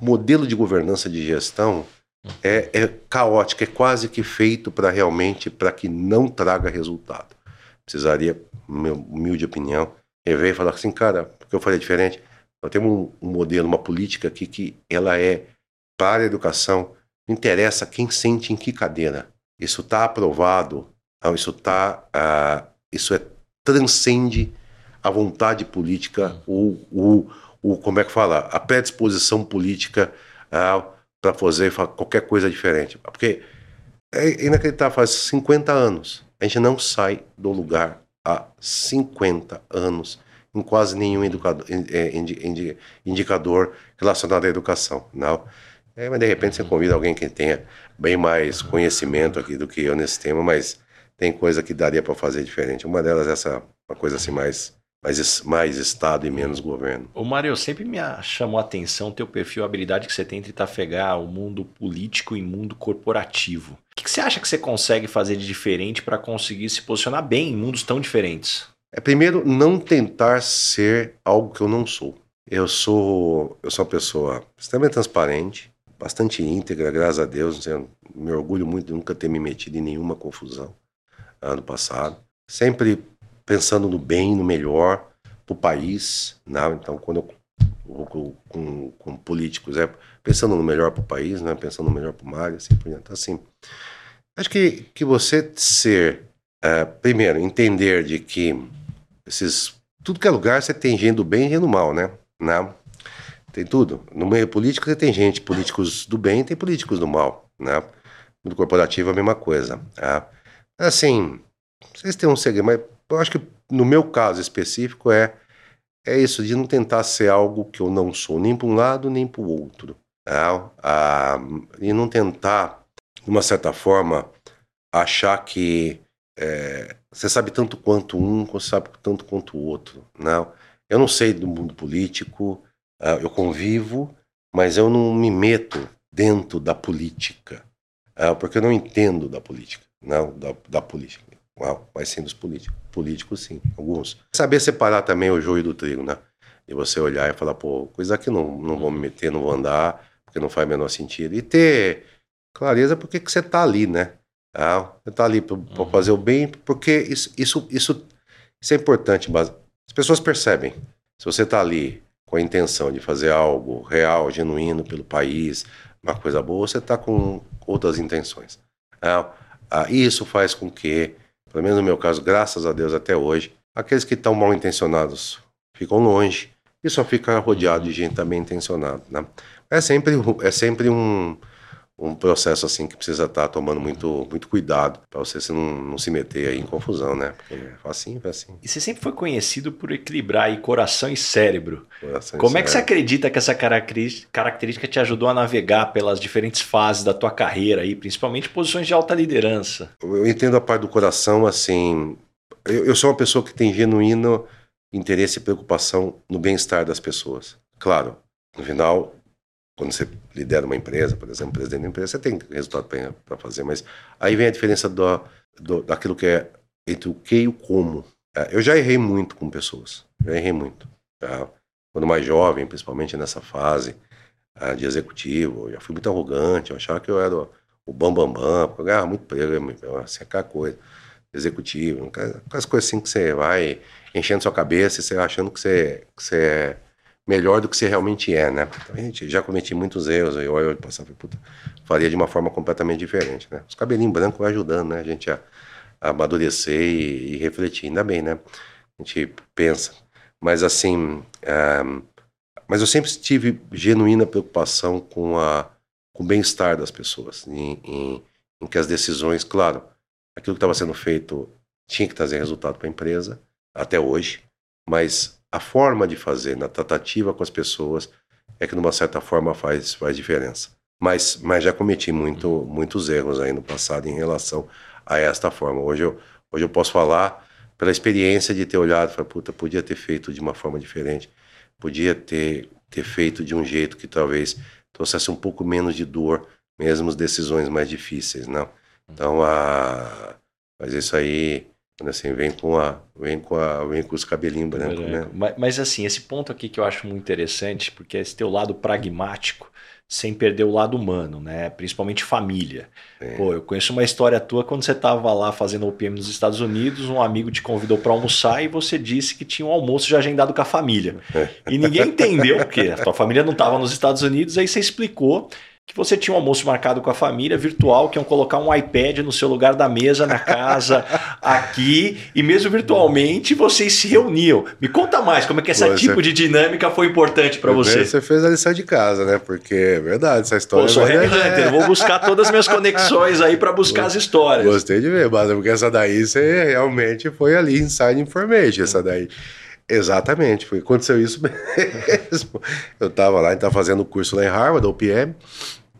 o modelo de governança de gestão é, é caótico, é quase que feito para realmente para que não traga resultado. Precisaria, minha humilde opinião, rever e falar assim, cara, porque eu falei diferente. Nós temos um, um modelo, uma política aqui que ela é para a educação não interessa quem sente em que cadeira. Isso está aprovado. Isso tá, uh, isso é transcende a vontade política, o, o, o como é que fala, a predisposição política ah, para fazer qualquer coisa diferente. Porque é inacreditável, faz 50 anos. A gente não sai do lugar há 50 anos em quase nenhum educador, é, indicador relacionado à educação. Não. É, mas de repente você convida alguém que tenha bem mais conhecimento aqui do que eu nesse tema, mas tem coisa que daria para fazer diferente. Uma delas é essa uma coisa assim mais mais, mais Estado e menos governo. O Mário, sempre me chamou a atenção o teu perfil, a habilidade que você tem de trafegar o mundo político e o mundo corporativo. O que, que você acha que você consegue fazer de diferente para conseguir se posicionar bem em mundos tão diferentes? É primeiro não tentar ser algo que eu não sou. Eu sou eu sou uma pessoa extremamente transparente, bastante íntegra, graças a Deus. Eu me orgulho muito de nunca ter me metido em nenhuma confusão ano passado. Sempre pensando no bem, no melhor para o país. Né? Então, quando eu com, com, com, políticos, é pensando no melhor para o país, né? pensando no melhor para o mar, assim por diante. Então, assim, acho que, que você ser, é, primeiro, entender de que esses, tudo que é lugar você tem gente do bem e gente do mal, né? né? Tem tudo. No meio político você tem gente, políticos do bem e tem políticos do mal, né? No corporativo é a mesma coisa. Né? Assim, vocês têm um segredo, mas eu acho que no meu caso específico é é isso de não tentar ser algo que eu não sou, nem para um lado nem para o outro. Né? Ah, e não tentar, de uma certa forma, achar que é, você sabe tanto quanto um, você sabe tanto quanto o outro. Não, eu não sei do mundo político, ah, eu convivo, mas eu não me meto dentro da política, ah, porque eu não entendo da política, não da, da política. Uau, mas sim dos políticos. Políticos, sim, alguns. Saber separar também o joio do trigo, né? E você olhar e falar, pô, coisa que não, não vou me meter, não vou andar, porque não faz o menor sentido. E ter clareza porque que você tá ali, né? Ah, você tá ali para uhum. fazer o bem, porque isso, isso, isso, isso é importante. As pessoas percebem. Se você tá ali com a intenção de fazer algo real, genuíno pelo país, uma coisa boa, você tá com outras intenções. Ah, ah, isso faz com que pelo menos no meu caso, graças a Deus até hoje, aqueles que estão mal intencionados ficam longe e só fica rodeado de gente também intencionada. Né? É sempre, é sempre um, um processo assim que precisa estar tá tomando muito, muito cuidado para você não, não se meter aí em confusão, né? Porque é facinho, assim. E você sempre foi conhecido por equilibrar aí coração e cérebro. Coração Como e é que você acredita que essa característica te ajudou a navegar pelas diferentes fases da tua carreira aí, principalmente posições de alta liderança? Eu entendo a parte do coração, assim. Eu, eu sou uma pessoa que tem genuíno interesse e preocupação no bem-estar das pessoas. Claro, no final quando você lidera uma empresa, por exemplo, presidente da empresa, você tem resultado para fazer, mas aí vem a diferença do, do, daquilo que é entre o que e o como. É, eu já errei muito com pessoas, já errei muito. Tá? Quando mais jovem, principalmente nessa fase uh, de executivo, eu já fui muito arrogante, eu achava que eu era o, bambambam, bam, bam, eu ganhava muito prêmio, assim, aquela coisa, executivo, aquelas coisas assim que você vai enchendo sua cabeça e você achando que você, que você é melhor do que você realmente é, né? Gente já cometi muitos erros, eu olho passar, puta, faria de uma forma completamente diferente, né? Os cabelinhos brancos vai ajudando, né? A gente a, a amadurecer e, e, refletir, ainda bem, né? A gente pensa. Mas assim, mas eu sempre tive genuína preocupação com, a, com o bem-estar das pessoas, em, em, em que as decisões, claro, aquilo que estava sendo feito tinha que trazer resultado para a empresa, até hoje, mas a forma de fazer, na tratativa com as pessoas, é que, numa certa forma, faz, faz diferença. Mas, mas já cometi muito, muitos erros aí no passado em relação a esta forma. Hoje eu, hoje eu posso falar pela experiência de ter olhado e falar, puta, podia ter feito de uma forma diferente, podia ter, ter feito de um jeito que talvez trouxesse um pouco menos de dor, mesmo as decisões mais difíceis, não? Então, a... mas isso aí assim, vem com a, vem com a, vem com os cabelinhos brancos, né? Mas, mas, assim, esse ponto aqui que eu acho muito interessante, porque é esse teu lado pragmático, sem perder o lado humano, né? Principalmente família. É. Pô, eu conheço uma história tua quando você estava lá fazendo OPM nos Estados Unidos, um amigo te convidou para almoçar e você disse que tinha um almoço já agendado com a família. E ninguém entendeu porque a tua família não estava nos Estados Unidos, aí você explicou que você tinha um almoço marcado com a família virtual, que iam colocar um iPad no seu lugar da mesa na casa, aqui, e mesmo virtualmente vocês se reuniam. Me conta mais, como é que esse tipo de dinâmica foi importante para você? Você fez a lição de casa, né? Porque é verdade, essa história. Pô, eu sou é Hunter, vou buscar todas as minhas conexões aí para buscar as histórias. Gostei de ver, mas porque essa daí você realmente foi ali inside information, essa daí. Exatamente, foi, aconteceu isso mesmo. Eu estava lá, a gente estava fazendo o curso lá em Harvard, OPM,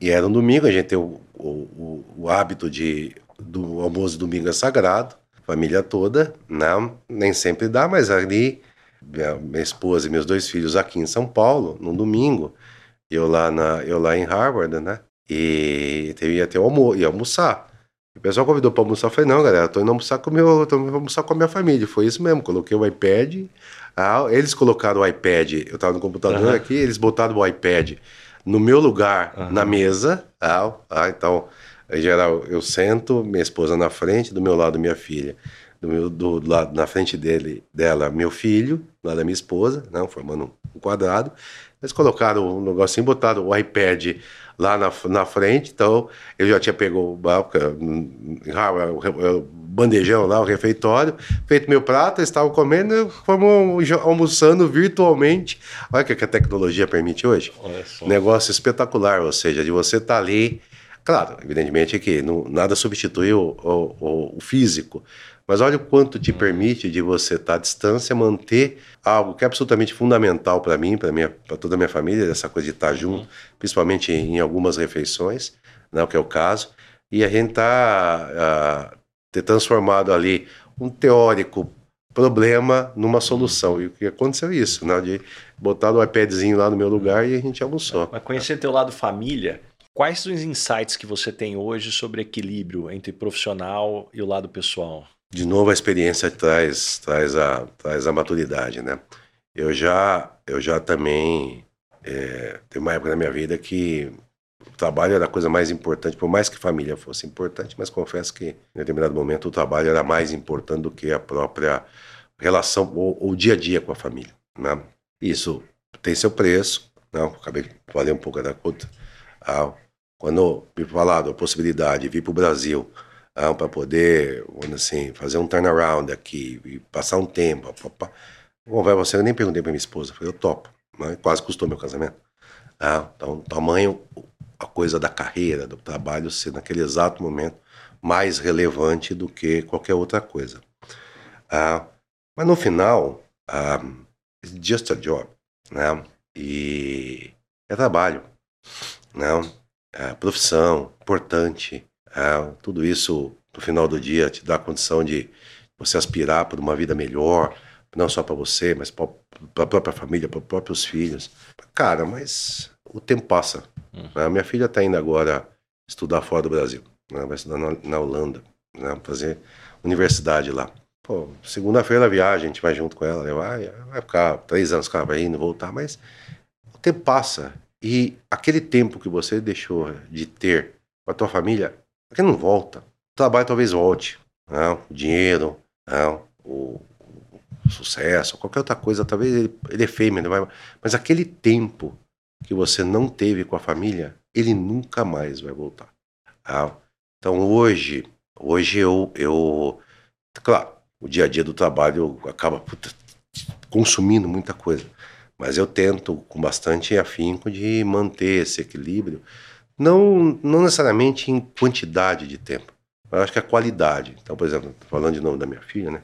e era um domingo, a gente tem o, o, o hábito de do almoço domingo é sagrado, família toda, não, nem sempre dá, mas ali minha, minha, esposa e meus dois filhos aqui em São Paulo, num domingo, eu lá na eu lá em Harvard, né? E eu ia ter almoço, ia almoçar. O pessoal convidou para almoçar, eu falei, não, galera, tô indo almoçar com meu, tô indo almoçar com a minha família. Foi isso mesmo, coloquei o iPad, ah, eles colocaram o iPad, eu estava no computador uhum. aqui, eles botaram o iPad no meu lugar uhum. na mesa. Ah, ah, então, em geral, eu sento, minha esposa na frente, do meu lado minha filha, do meu do lado na frente dele dela meu filho, lá da minha esposa, não, formando um quadrado. Eles colocaram um negocinho, botaram o iPad lá na, na frente, então eu já tinha pegou o bandejão lá, o refeitório, feito meu prato, eles estavam comendo, fomos almoçando virtualmente. Olha o que a tecnologia permite hoje. Negócio espetacular, ou seja, de você estar tá ali. Claro, evidentemente que não, nada substitui o, o, o físico, mas olha o quanto te permite de você estar à distância, manter algo que é absolutamente fundamental para mim, para toda a minha família, essa coisa de estar junto, principalmente em algumas refeições, né, o que é o caso, e a gente está ah, ter transformado ali um teórico problema numa solução. E o que aconteceu isso, né, de botar o iPadzinho lá no meu lugar e a gente almoçou. Mas conhecer teu lado família, quais são os insights que você tem hoje sobre equilíbrio entre profissional e o lado pessoal? de novo a experiência traz traz a traz a maturidade, né? Eu já eu já também é, tem uma época na minha vida que o trabalho era a coisa mais importante, por mais que família fosse importante, mas confesso que em determinado momento o trabalho era mais importante do que a própria relação ou o dia a dia com a família, né? Isso tem seu preço, não? Acabei de falar um pouco da conta. Ah, quando me falaram a possibilidade de vir para o Brasil ah, para poder, assim, fazer um turnaround aqui e passar um tempo. Pá, Bom, vai você, eu nem perguntei para minha esposa, falei, eu topo, mas quase custou meu casamento. Ah, então, tamanho, a coisa da carreira, do trabalho ser naquele exato momento mais relevante do que qualquer outra coisa. Ah, mas no final, ah, it's just a job, né? E é trabalho? Né? É profissão, importante, é, tudo isso, no final do dia, te dá a condição de você aspirar por uma vida melhor, não só para você, mas para a própria família, para os próprios filhos. Cara, mas o tempo passa. Hum. Né? Minha filha está indo agora estudar fora do Brasil. Né? Vai estudar na, na Holanda, né? fazer universidade lá. Pô, segunda-feira viagem, a gente vai junto com ela, né? vai, vai ficar três anos com ela, vai indo, voltar, mas o tempo passa. E aquele tempo que você deixou de ter com a tua família porque não volta. O trabalho talvez volte. Né? o dinheiro, né? o, o, sucesso, qualquer outra coisa, talvez ele, ele é feio, mas aquele tempo que você não teve com a família, ele nunca mais vai voltar. Tá? Então hoje, hoje eu, eu, claro, o dia a dia do trabalho acaba puta, consumindo muita coisa, mas eu tento com bastante afinco de manter esse equilíbrio não, não necessariamente em quantidade de tempo, mas acho que a qualidade. Então, por exemplo, falando de novo da minha filha, né?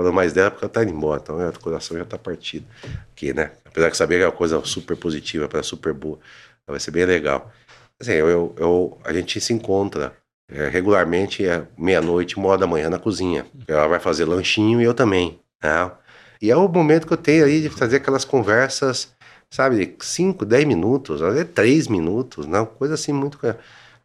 Falando mais dela porque ela tá indo embora, então né, o coração já tá partido. Aqui, né? Apesar de saber que é uma coisa super positiva, para super boa, vai ser bem legal. Assim, eu, eu, eu a gente se encontra é, regularmente, é meia-noite, uma hora da manhã na cozinha. Ela vai fazer lanchinho e eu também. Né? E é o momento que eu tenho aí de fazer aquelas conversas sabe, 5, 10 minutos, até 3 minutos, não, coisa assim muito.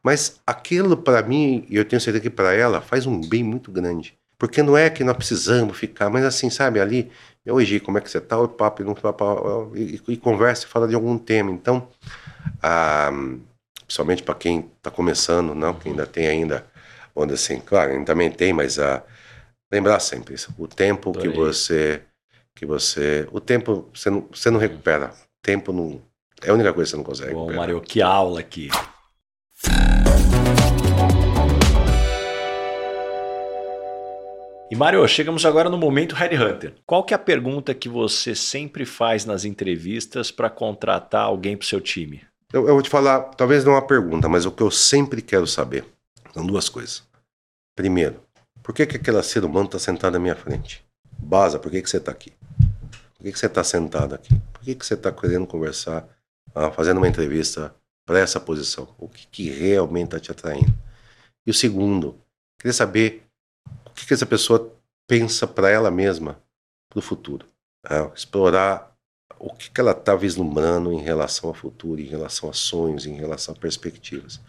Mas aquilo para mim, e eu tenho certeza que para ela, faz um bem muito grande. Porque não é que nós precisamos ficar, mas assim, sabe, ali, hoje, como é que você tá? O papo, não, e, e, conversa e fala de algum tema. Então, ah, principalmente para quem está começando, não, que ainda tem ainda, onde assim, claro, ainda também tem, mas ah, lembrar sempre isso, o tempo Adorei. que você que você, o tempo você não, você não recupera tempo não. É a única coisa que você não consegue. Bom, Mário, que aula aqui. E Mário, chegamos agora no momento Headhunter. Qual que é a pergunta que você sempre faz nas entrevistas para contratar alguém para o seu time? Eu, eu, vou te falar, talvez não uma pergunta, mas o que eu sempre quero saber são duas coisas. Primeiro, por que, que aquele ser humano está sentado na minha frente? Baza, por que, que você está aqui? Por que, que você está sentado aqui? Por que, que você está querendo conversar, ah, fazendo uma entrevista para essa posição? O que, que realmente está te atraindo? E o segundo, queria saber que, que essa pessoa pensa para ela mesma, para o futuro. É, explorar o que, que ela está vislumbrando em relação ao futuro, em relação a sonhos, em relação a perspectivas.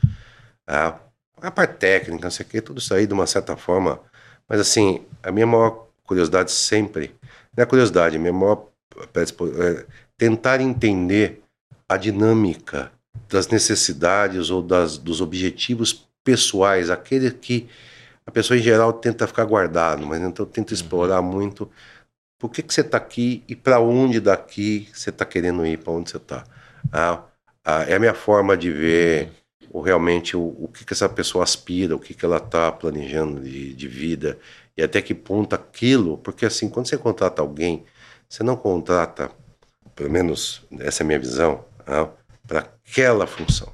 É, a parte técnica, não sei o que, tudo isso aí de uma certa forma. Mas assim, a minha maior curiosidade sempre, não é curiosidade, a minha maior é tentar entender a dinâmica das necessidades ou das, dos objetivos pessoais, aquele que a pessoa em geral tenta ficar guardado, mas então tenta uhum. explorar muito por que, que você está aqui e para onde daqui você está querendo ir, para onde você está. Ah, ah, é a minha forma de ver o, realmente o, o que, que essa pessoa aspira, o que, que ela está planejando de, de vida e até que ponto aquilo, porque assim, quando você contrata alguém, você não contrata, pelo menos essa é a minha visão, ah, para aquela função.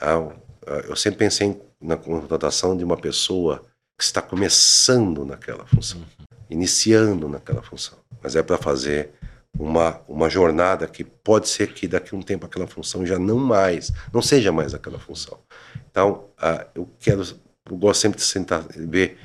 Ah, eu sempre pensei na contratação de uma pessoa que está começando naquela função, uhum. iniciando naquela função. Mas é para fazer uma, uma jornada que pode ser que daqui a um tempo aquela função já não mais, não seja mais aquela função. Então, uh, eu quero, eu gosto sempre de sentar ver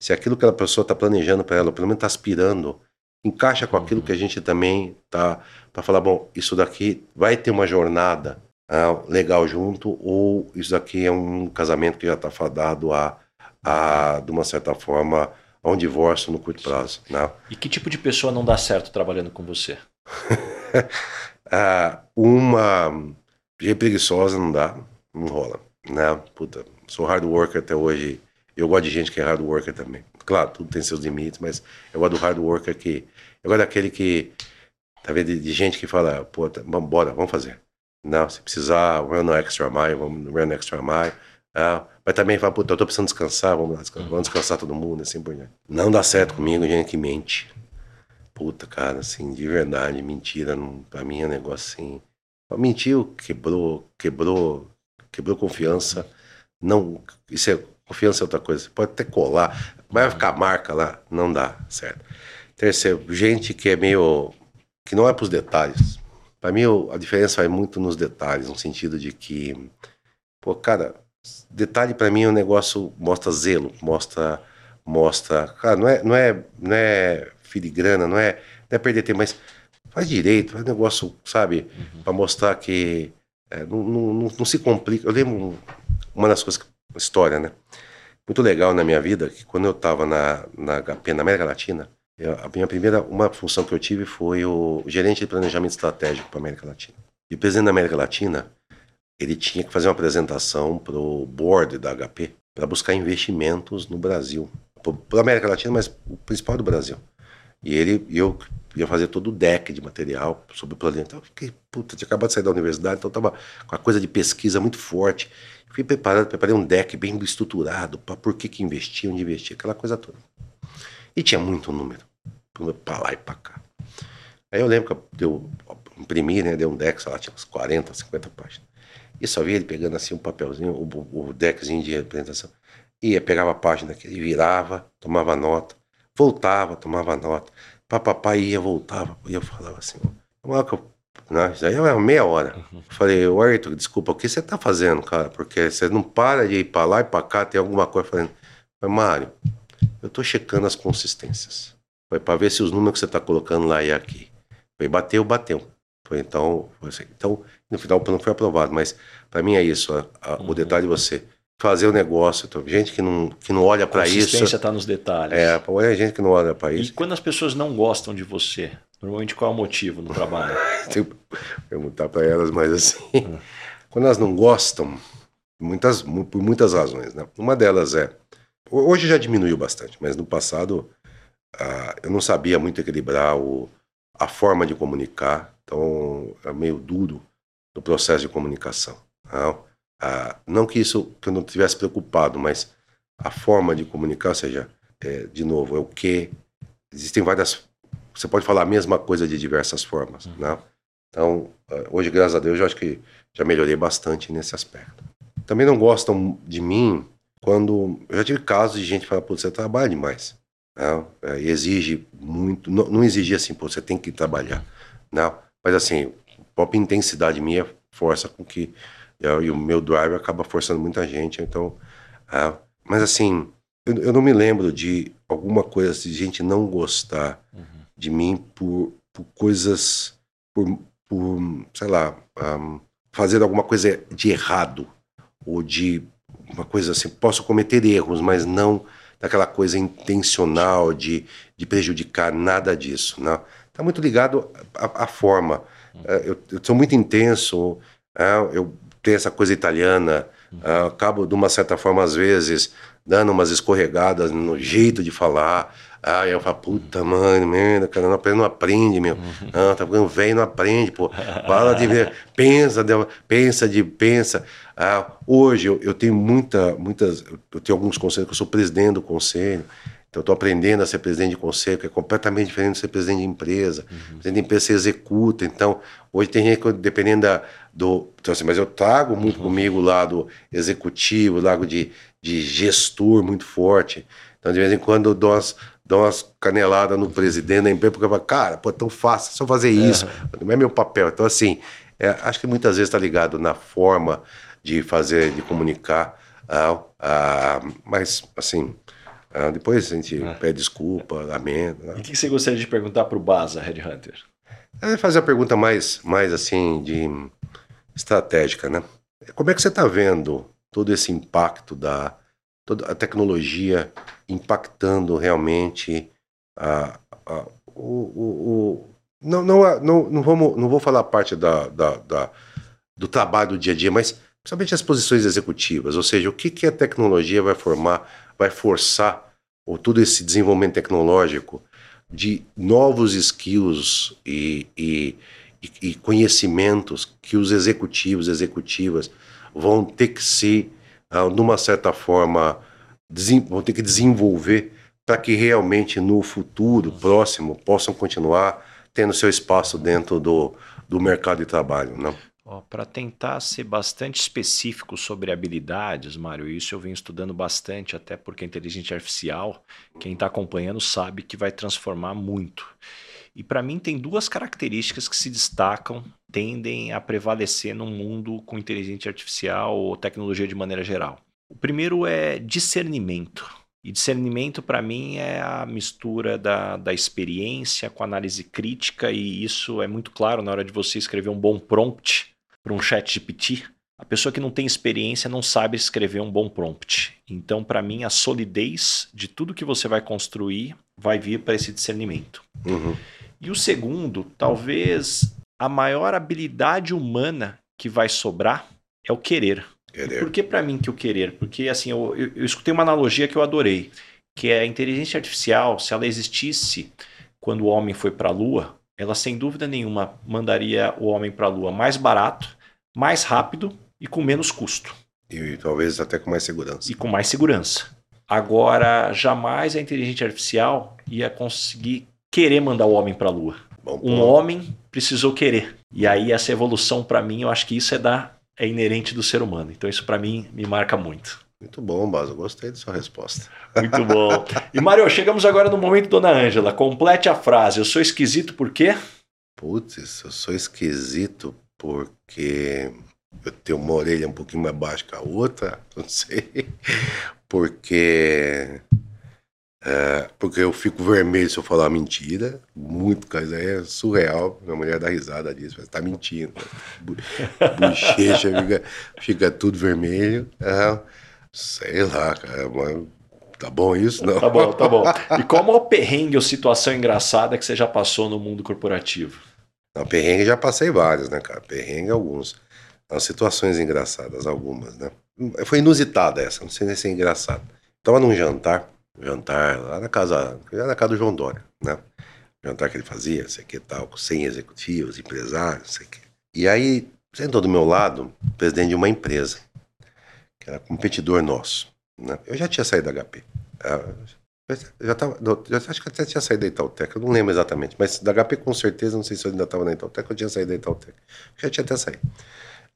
se aquilo que aquela pessoa está planejando para ela, pelo menos está aspirando, encaixa com aquilo uhum. que a gente também tá para falar, bom, isso daqui vai ter uma jornada uh, legal junto, ou isso daqui é um casamento que já está fadado a a, de uma certa forma, a um divórcio no curto prazo. Né? E que tipo de pessoa não dá certo trabalhando com você? ah, uma gente preguiçosa não dá, não rola. Né? Puta, sou hard worker até hoje. Eu gosto de gente que é hard worker também. Claro, tudo tem seus limites, mas eu gosto do hard worker que. Eu gosto daquele que. Tá vendo? De, de gente que fala, pô, tá, vamos embora, vamos fazer. Não, se precisar, run no extra mile, vamos run extra mile. Ah, mas também fala, puta, eu tô precisando descansar, vamos lá, descansar, vamos descansar todo mundo, assim por diante. Não dá certo comigo, gente que mente. Puta, cara, assim, de verdade, mentira, não, pra mim é um negócio assim. Mentiu, quebrou, quebrou, quebrou confiança. Não, isso é, confiança é outra coisa. Pode até colar, vai ficar marca lá, não dá certo. Terceiro, gente que é meio, que não é pros detalhes. Para mim, a diferença vai muito nos detalhes, no sentido de que, pô, cara, detalhe para mim é um negócio mostra zelo, mostra mostra, cara, não é não é não é filigrana, não é não é perder tempo, mas faz direito, faz negócio, sabe, uhum. para mostrar que é, não, não, não, não, se complica. Eu lembro uma das coisas, história, né? Muito legal na minha vida, que quando eu estava na, na HP, na América Latina, eu, a minha primeira, uma função que eu tive foi o gerente de planejamento estratégico para América Latina. E o presidente da América Latina, ele tinha que fazer uma apresentação para o board da HP para buscar investimentos no Brasil, para a América Latina, mas o principal do Brasil. E ele, eu ia fazer todo o deck de material sobre o planeta. Então, eu fiquei, puta, tinha acabado de sair da universidade, então estava com a coisa de pesquisa muito forte. Fui preparado, preparei um deck bem estruturado para por que, que investir, onde investir, aquela coisa toda. E tinha muito número, para lá e para cá. Aí eu lembro que eu, imprimi, né, dei um deck, sei lá, tinha uns 40, 50 páginas. E só via ele pegando assim um papelzinho, o, o deckzinho de representação. Ia, pegava a página que ele virava, tomava nota, voltava, tomava nota. Papapá ia, voltava. E eu falava assim, ó, que eu né? Isso aí é meia hora. Uhum. Falei, o Arthur, desculpa, o que você tá fazendo, cara? Porque você não para de ir para lá e para cá, tem alguma coisa fazendo. Falei, Mário, eu tô checando as consistências. Foi para ver se os números que você tá colocando lá e aqui. Foi bateu, bateu. Foi então, foi assim. então no final o plano foi aprovado, mas para mim é isso, a, a, uhum. o detalhe de você fazer o negócio, então, gente que não, que não olha para isso. A consistência está nos detalhes. É, é gente que não olha para isso. E quando as pessoas não gostam de você, normalmente qual é o motivo no trabalho? Tem que perguntar para elas, mas assim, uhum. quando elas não gostam, muitas, por muitas razões, né? Uma delas é, hoje já diminuiu bastante, mas no passado eu não sabia muito equilibrar o, a forma de comunicar, então é meio duro do processo de comunicação. Não? ah, não que isso que eu não tivesse preocupado, mas a forma de comunicar, ou seja, é, de novo, é o que existem várias. Você pode falar a mesma coisa de diversas formas, uhum. né? Então, ah, hoje, graças a Deus, eu acho que já melhorei bastante nesse aspecto. Também não gostam de mim quando. Eu já tive casos de gente falar, pô, você trabalha demais. É, exige muito. Não, não exigir assim, pô, você tem que trabalhar. Não. Mas assim, própria intensidade minha força com que. Eu, e o meu drive acaba forçando muita gente. Então. É, mas assim, eu, eu, não me lembro de alguma coisa de gente não gostar uhum. de mim por, por coisas. Por, por sei lá. Um, fazer alguma coisa de errado ou de uma coisa assim, posso cometer erros, mas não daquela coisa intencional de, de prejudicar, nada disso. Não. Está muito ligado à, à forma. É, eu, eu, sou muito intenso, é, eu tenho essa coisa italiana, é, acabo de uma certa forma, às vezes, dando umas escorregadas no jeito de falar. Aí eu falo, puta, mano, merda, cara, não aprende, não aprende, meu. Uhum. Ah, tá ficando velho, não aprende, pô. Fala de pensa, de, pensa de, pensa. Ah, hoje eu, eu tenho muita, muitas, eu tenho alguns conselhos, eu sou presidente do conselho, então eu estou aprendendo a ser presidente de conselho, que é completamente diferente de ser presidente de empresa. Uhum. Presidente de empresa você executa, então hoje tem gente que dependendo da, do... Então assim, mas eu trago muito uhum. comigo o lado executivo, o lado de, de gestor muito forte. Então de vez em quando eu dou umas, dou umas caneladas no presidente da empresa, porque eu falo, cara, pô, é tão fácil, é só fazer isso, uhum. não é meu papel. Então assim, é, acho que muitas vezes está ligado na forma de fazer, de comunicar. Ah, ah, mas, assim, ah, depois a gente ah. pede desculpa, lamenta. Né? E o que você gostaria de perguntar para o Baza, Red Hunter? É fazer a pergunta mais, mais assim, de estratégica, né? Como é que você está vendo todo esse impacto da toda a tecnologia impactando realmente a, a o, o, o, não, não, não, não, vamos, não vou falar a parte da, da, da, do trabalho do dia a dia, mas principalmente as posições executivas, ou seja, o que, que a tecnologia vai formar, vai forçar, ou todo esse desenvolvimento tecnológico de novos skills e, e, e conhecimentos que os executivos, executivas vão ter que se, uh, numa certa forma, vão ter que desenvolver para que realmente no futuro próximo possam continuar tendo seu espaço dentro do, do mercado de trabalho, não? Para tentar ser bastante específico sobre habilidades, Mário, isso eu venho estudando bastante, até porque a inteligência artificial, quem está acompanhando sabe que vai transformar muito. E para mim tem duas características que se destacam, tendem a prevalecer num mundo com inteligência artificial ou tecnologia de maneira geral. O primeiro é discernimento. E discernimento, para mim, é a mistura da, da experiência com análise crítica, e isso é muito claro na hora de você escrever um bom prompt para um chat GPT, a pessoa que não tem experiência não sabe escrever um bom prompt. Então, para mim, a solidez de tudo que você vai construir vai vir para esse discernimento. Uhum. E o segundo, talvez a maior habilidade humana que vai sobrar é o querer. querer. Por que para mim que o querer? Porque assim, eu, eu, eu escutei uma analogia que eu adorei, que é a inteligência artificial, se ela existisse quando o homem foi para a Lua, ela sem dúvida nenhuma mandaria o homem para a Lua mais barato, mais rápido e com menos custo. E, talvez até com mais segurança. E com mais segurança. Agora, jamais a inteligência artificial ia conseguir querer mandar o homem para a Lua. Bom, um homem precisou querer. E aí essa evolução para mim, eu acho que isso é da é inerente do ser humano. Então isso para mim me marca muito. Muito bom, Baso. Gostei da sua resposta. Muito bom. E, Mário, chegamos agora no momento, dona Ângela. Complete a frase. Eu sou esquisito por quê? Putz, eu sou esquisito porque eu tenho uma orelha um pouquinho mais baixa que a outra. Não sei. Porque. É, porque eu fico vermelho se eu falar mentira. Muito, coisa é surreal. Minha mulher dá risada disso, mas tá mentindo. Bochecha fica, fica tudo vermelho. É, Sei lá, cara, mas tá bom isso? Não. Tá bom, tá bom. E qual é o perrengue ou situação engraçada que você já passou no mundo corporativo? Não, perrengue já passei vários, né, cara? Perrengue alguns. As situações engraçadas, algumas, né? Foi inusitada essa, não sei nem se é engraçado. Tava num jantar, jantar lá na casa, lá na casa do João Dória, né? Jantar que ele fazia, sei que tal, com 100 executivos, empresários, sei que. E aí, sentou do meu lado, presidente de uma empresa que era competidor nosso. Né? Eu já tinha saído da HP. Eu já tava, já, acho que até tinha saído da Itautec, eu não lembro exatamente, mas da HP com certeza, não sei se eu ainda estava na Itautec, eu tinha saído da Itautec. Já tinha até saído.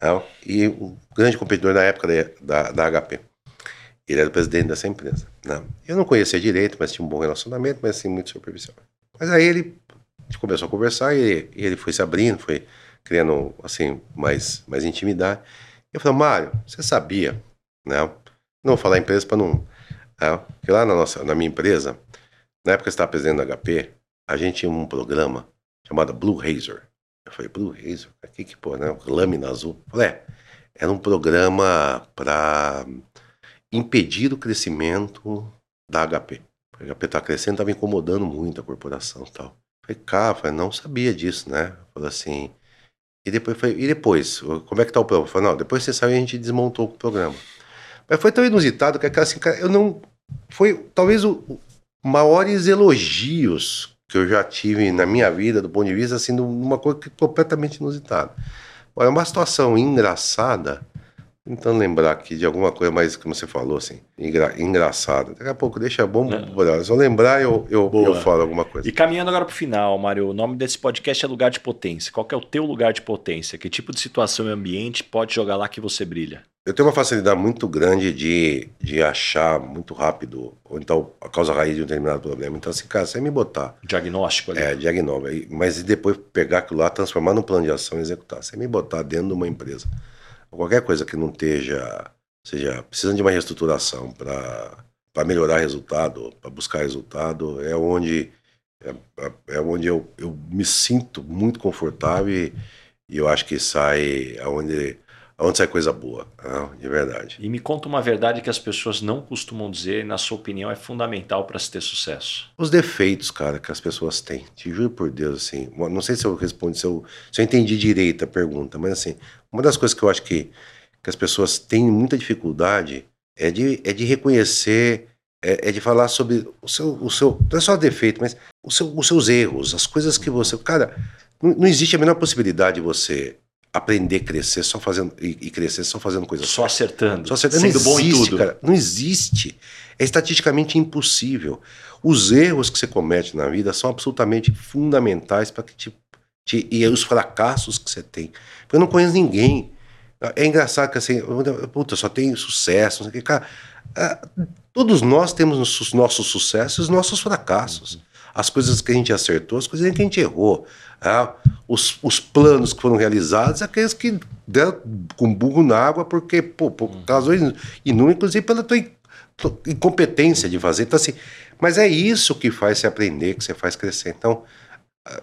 Né? E o grande competidor na época da, da, da HP. Ele era o presidente dessa empresa. Né? Eu não conhecia direito, mas tinha um bom relacionamento, mas assim, muito superficial. Mas aí ele começou a conversar e ele foi se abrindo, foi criando assim mais, mais intimidade. Eu falei, Mário, você sabia, né? Não vou falar empresa para não. É, que lá na, nossa, na minha empresa, na época que eu estava presidente da HP, a gente tinha um programa chamado Blue Razor. Eu falei, Blue Razor? Aqui que pô, né? Lâmina azul. Eu falei, é, era um programa para impedir o crescimento da HP. A HP está crescendo, estava incomodando muito a corporação e tal. Falei, cara, falei, não sabia disso, né? Falei assim. E depois, falei, e depois? Como é que tá o programa? Falei, não, depois você saiu e a gente desmontou o programa. Mas foi tão inusitado que aquela assim, cara, eu não. Foi talvez o, o maiores elogios que eu já tive na minha vida, do ponto de vista, assim, de uma coisa completamente inusitada. Olha, uma situação engraçada tentando lembrar aqui de alguma coisa mais, como você falou, assim, engra, engraçada. Daqui a pouco deixa bom, é. se eu lembrar, eu, eu, eu falo alguma coisa. E caminhando agora para o final, Mário, o nome desse podcast é Lugar de Potência. Qual é o teu lugar de potência? Que tipo de situação e ambiente pode jogar lá que você brilha? Eu tenho uma facilidade muito grande de, de achar muito rápido onde está a causa raiz de um determinado problema. Então, assim, cara, você me botar. Diagnóstico ali. É, diagnóstico. Mas depois pegar aquilo lá, transformar num plano de ação e executar. Você me botar dentro de uma empresa qualquer coisa que não esteja, seja precisando de uma reestruturação para melhorar resultado, para buscar resultado, é onde é, é onde eu, eu me sinto muito confortável e, e eu acho que sai aonde aonde sai coisa boa, né, de verdade. E me conta uma verdade que as pessoas não costumam dizer, e na sua opinião é fundamental para se ter sucesso. Os defeitos, cara, que as pessoas têm. Te juro por Deus, assim, não sei se eu respondo, se eu, se eu entendi direito a pergunta, mas assim, uma das coisas que eu acho que, que as pessoas têm muita dificuldade é de, é de reconhecer, é, é de falar sobre o seu, o seu, não é só defeito, mas o seu, os seus erros, as coisas que você, cara, não, não existe a menor possibilidade de você aprender, crescer só fazendo e, e crescer só fazendo coisas só acertando, só acertando, sendo não existe, bom em tudo. Cara, não existe. É estatisticamente impossível. Os erros que você comete na vida são absolutamente fundamentais para que te, te, e os fracassos que você tem. Eu não conheço ninguém. É engraçado que assim, puta, só tem sucesso, não sei o que, cara. É, todos nós temos os nossos sucessos e os nossos fracassos. As coisas que a gente acertou, as coisas que a gente errou. É, os, os planos que foram realizados, aqueles que deram com burro na água, porque, pô, por razões inúmeras, inclusive pela tua incompetência de fazer. Então, assim, mas é isso que faz você aprender, que você faz crescer. Então,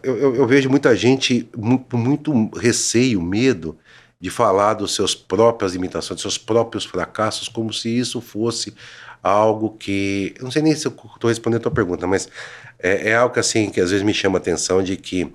eu, eu, eu vejo muita gente muito, muito receio, medo de falar dos seus próprias limitações, dos seus próprios fracassos, como se isso fosse algo que. Eu não sei nem se eu estou respondendo a tua pergunta, mas é, é, algo que, assim, que às vezes me chama a atenção de que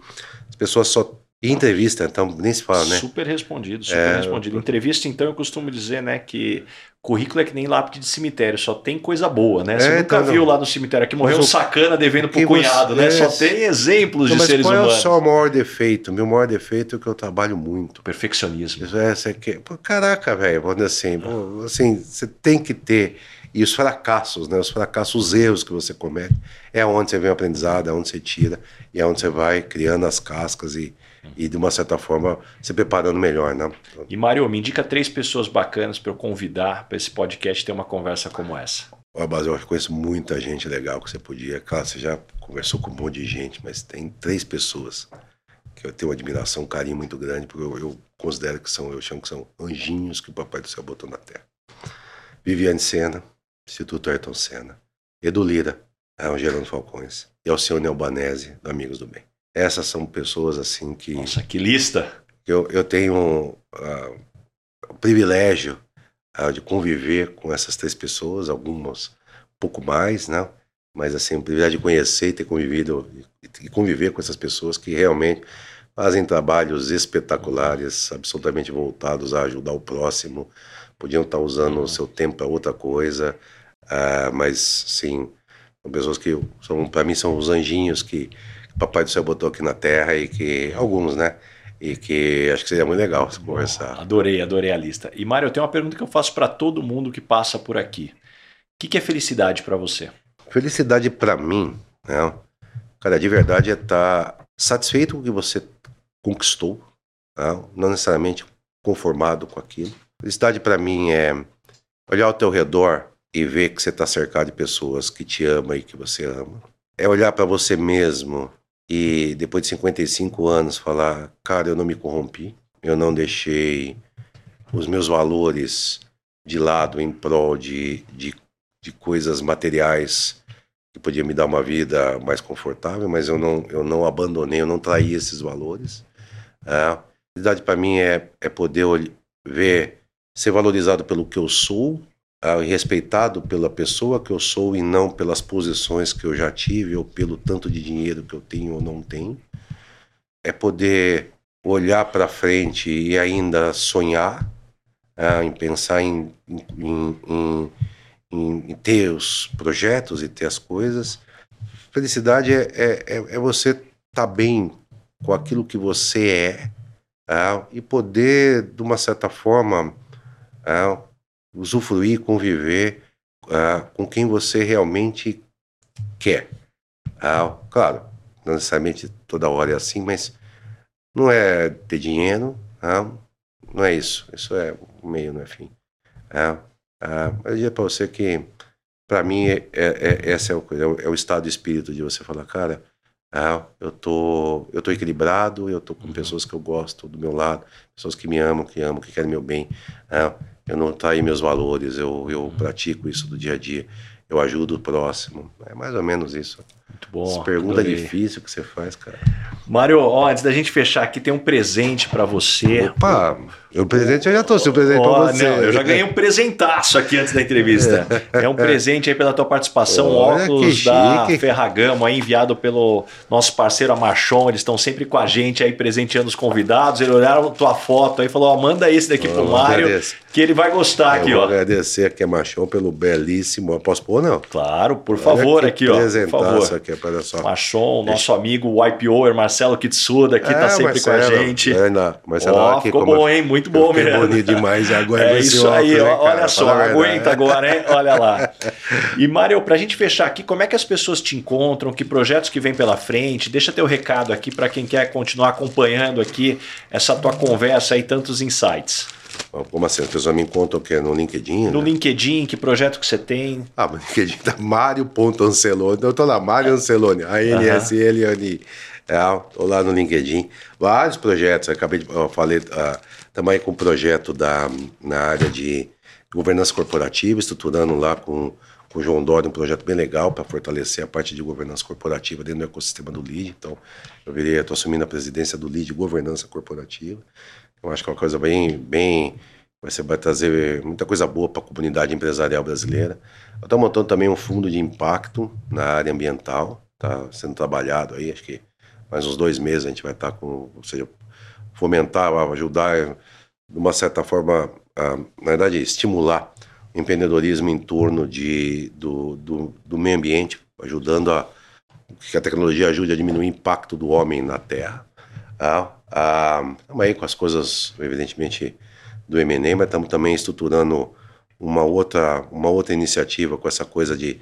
as pessoas só. Entrevista, então, nem se fala, né? Super respondido, super é... respondido. Entrevista, então, eu costumo dizer, né, que currículo é que nem lápide de cemitério, só tem coisa boa, né? Você é, nunca então, viu lá no cemitério que morreu um sacana devendo pro cunhado, você... né? Só tem exemplos então, de seres humanos. Mas qual é o seu maior defeito? Meu maior defeito é que eu trabalho muito. Perfeccionismo. Isso é, você quer... Pô, caraca, velho, assim, pô, assim, você tem que ter e os fracassos, né? Os fracassos, os erros que você comete, é onde você vem o aprendizado, é onde você tira e é onde você vai criando as cascas e, e de uma certa forma se preparando melhor, né? E Mário, me indica três pessoas bacanas para eu convidar para esse podcast ter uma conversa como essa. Olha, Basel, eu conheço muita gente legal que você podia. Claro, você já conversou com um monte de gente, mas tem três pessoas que eu tenho uma admiração, um carinho muito grande, porque eu, eu considero que são, eu chamo que são anjinhos que o Papai do Céu botou na Terra. Viviane Sena, Instituto Ayrton Senna. Edu Lira, o Gerando Falcões. E Alcione Albanese, do Amigos do Bem. Essas são pessoas assim que. Nossa, que lista! Eu, eu tenho uh, o privilégio uh, de conviver com essas três pessoas, algumas um pouco mais, né? Mas assim, o privilégio de conhecer e ter convivido e conviver com essas pessoas que realmente fazem trabalhos espetaculares, absolutamente voltados a ajudar o próximo. Podiam estar usando o seu tempo para outra coisa Uh, mas, sim, são pessoas que, são para mim, são os anjinhos que, o Papai do Céu botou aqui na Terra e que, alguns, né? e que acho que seria muito legal se conversar. Adorei, adorei a lista. E Mário, eu tenho uma pergunta que eu faço para todo mundo que passa por aqui. O que, que é felicidade para você? Felicidade para mim, né? Cara, de verdade é estar tá satisfeito com o que você conquistou, né? não necessariamente conformado com aquilo. Felicidade para mim é olhar ao teu redor e ver que você está cercado de pessoas que te amam e que você ama. É olhar para você mesmo e depois de 55 anos falar, cara, eu não me corrompi, eu não deixei os meus valores de lado em prol de, de, de coisas materiais que podiam me dar uma vida mais confortável, mas eu não, eu não abandonei, eu não traí esses valores. É, a verdade para mim é, é poder ver, ser valorizado pelo que eu sou respeitado pela pessoa que eu sou e não pelas posições que eu já tive ou pelo tanto de dinheiro que eu tenho ou não tenho. É poder olhar para frente e ainda sonhar, uh, em pensar em, em, em, em, ter os projetos e ter as coisas. Felicidade é, é, é, é você estar tá bem com aquilo que você é uh, e poder, de uma certa forma, usufruir, conviver uh, com quem você realmente quer. Uh, claro, não necessariamente toda hora é assim, mas não é ter dinheiro, uh, não é isso. Isso é meio, não é fim. Uh, eu diria para você que, para mim, é, é, é, essa é, o, é o estado de espírito de você falar, cara, ah, eu tô, eu tô equilibrado, eu tô com uhum. pessoas que eu gosto do meu lado, pessoas que me amam, que amam, que querem meu bem. Ah, eu não traí meus valores, eu, eu pratico isso do dia a dia, eu ajudo o próximo. É mais ou menos isso. Muito bom. Essa pergunta adorei. difícil que você faz, cara. Mário, ó, antes da gente fechar aqui, tem um presente para você. Opa, o presente eu já trouxe o presente oh, pra você. Não, eu já ganhei um presentaço aqui antes da entrevista. É um presente aí pela tua participação, Olha, óculos da Ferragamo, aí enviado pelo nosso parceiro Amachon. Eles estão sempre com a gente aí presenteando os convidados. Eles olharam tua foto aí e falou: ó, manda esse daqui oh, pro Mário, agradeço. que ele vai gostar eu aqui, vou ó. agradecer aqui a Machon pelo belíssimo. Posso pôr, não? Claro, por favor, aqui, ó. Por favor. aqui, olha só. Machon, nosso amigo YPOer, Marcelo Kitsuda, aqui tá é, tá sempre Marcelo, com a gente. É, Marcelo, ó, ficou bom, hein? Muito bom mesmo. bonito demais. Agora é isso aí, óculos, olha só, aguenta agora, hein? Olha lá. E Mário, para a gente fechar aqui, como é que as pessoas te encontram? Que projetos que vem pela frente? Deixa teu recado aqui para quem quer continuar acompanhando aqui essa tua conversa e tantos insights. Como assim? As pessoas me encontram o quê? No LinkedIn? No né? LinkedIn, que projeto que você tem? Ah, no LinkedIn tá Mário.Ancelone. Eu tô lá, Mário Ancelone, A-N-S-L-N-I. É, tô lá no LinkedIn. Vários projetos. Eu acabei de. Eu falei. Uh, também com um projeto da, na área de governança corporativa, estruturando lá com, com o João Dória um projeto bem legal para fortalecer a parte de governança corporativa dentro do ecossistema do LID. Então, eu estou assumindo a presidência do LID Governança Corporativa. Eu acho que é uma coisa bem, bem você vai trazer muita coisa boa para a comunidade empresarial brasileira. Eu estou montando também um fundo de impacto na área ambiental, está sendo trabalhado aí, acho que mais uns dois meses a gente vai estar tá com, ou seja, fomentar, ajudar, de uma certa forma, na verdade, estimular o empreendedorismo em torno de, do, do, do meio ambiente, ajudando a que a tecnologia ajude a diminuir o impacto do homem na Terra. Ah, ah, estamos aí com as coisas, evidentemente, do MNE, mas estamos também estruturando uma outra, uma outra iniciativa com essa coisa de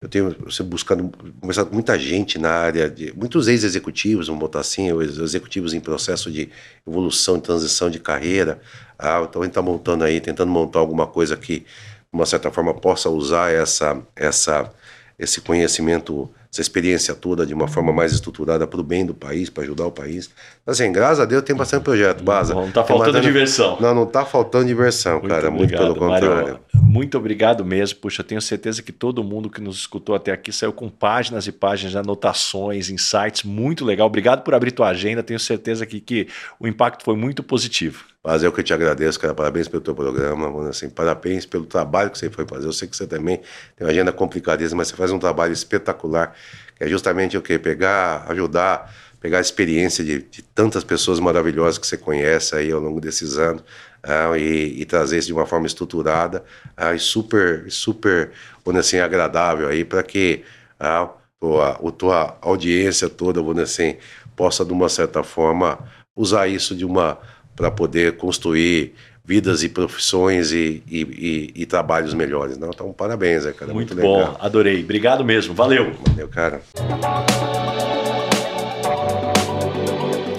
eu tenho buscando, conversado com muita gente na área de. Muitos ex-executivos, vamos botar assim, executivos em processo de evolução e transição de carreira. Ah, então a gente está montando aí, tentando montar alguma coisa que, de uma certa forma, possa usar essa, essa, esse conhecimento essa experiência toda de uma forma mais estruturada para o bem do país, para ajudar o país. Então, assim, graças a Deus tem bastante projeto, Baza. Não está faltando diversão. Não, não está faltando diversão, muito cara, obrigado, muito pelo contrário. Mário, muito obrigado mesmo. Puxa, eu tenho certeza que todo mundo que nos escutou até aqui saiu com páginas e páginas de anotações, insights, muito legal. Obrigado por abrir tua agenda, tenho certeza que, que o impacto foi muito positivo. Mas eu que te agradeço, cara. Parabéns pelo teu programa. Assim, parabéns pelo trabalho que você foi fazer. Eu sei que você também tem uma agenda complicadíssima, mas você faz um trabalho espetacular. Que é justamente o quê? Pegar, ajudar, pegar a experiência de, de tantas pessoas maravilhosas que você conhece aí ao longo desses anos. Ah, e, e, trazer isso de uma forma estruturada ah, e super, super, vamos assim, agradável aí para que ah, a, a tua audiência toda, vamos assim, possa de uma certa forma usar isso de uma para poder construir vidas e profissões e, e, e, e, trabalhos melhores. Não, então, parabéns, é, cara. Muito, muito bom, legal. adorei. Obrigado mesmo, valeu. Valeu, cara.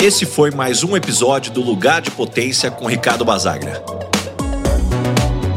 Esse foi mais um episódio do Lugar de Potência com Ricardo Basagra.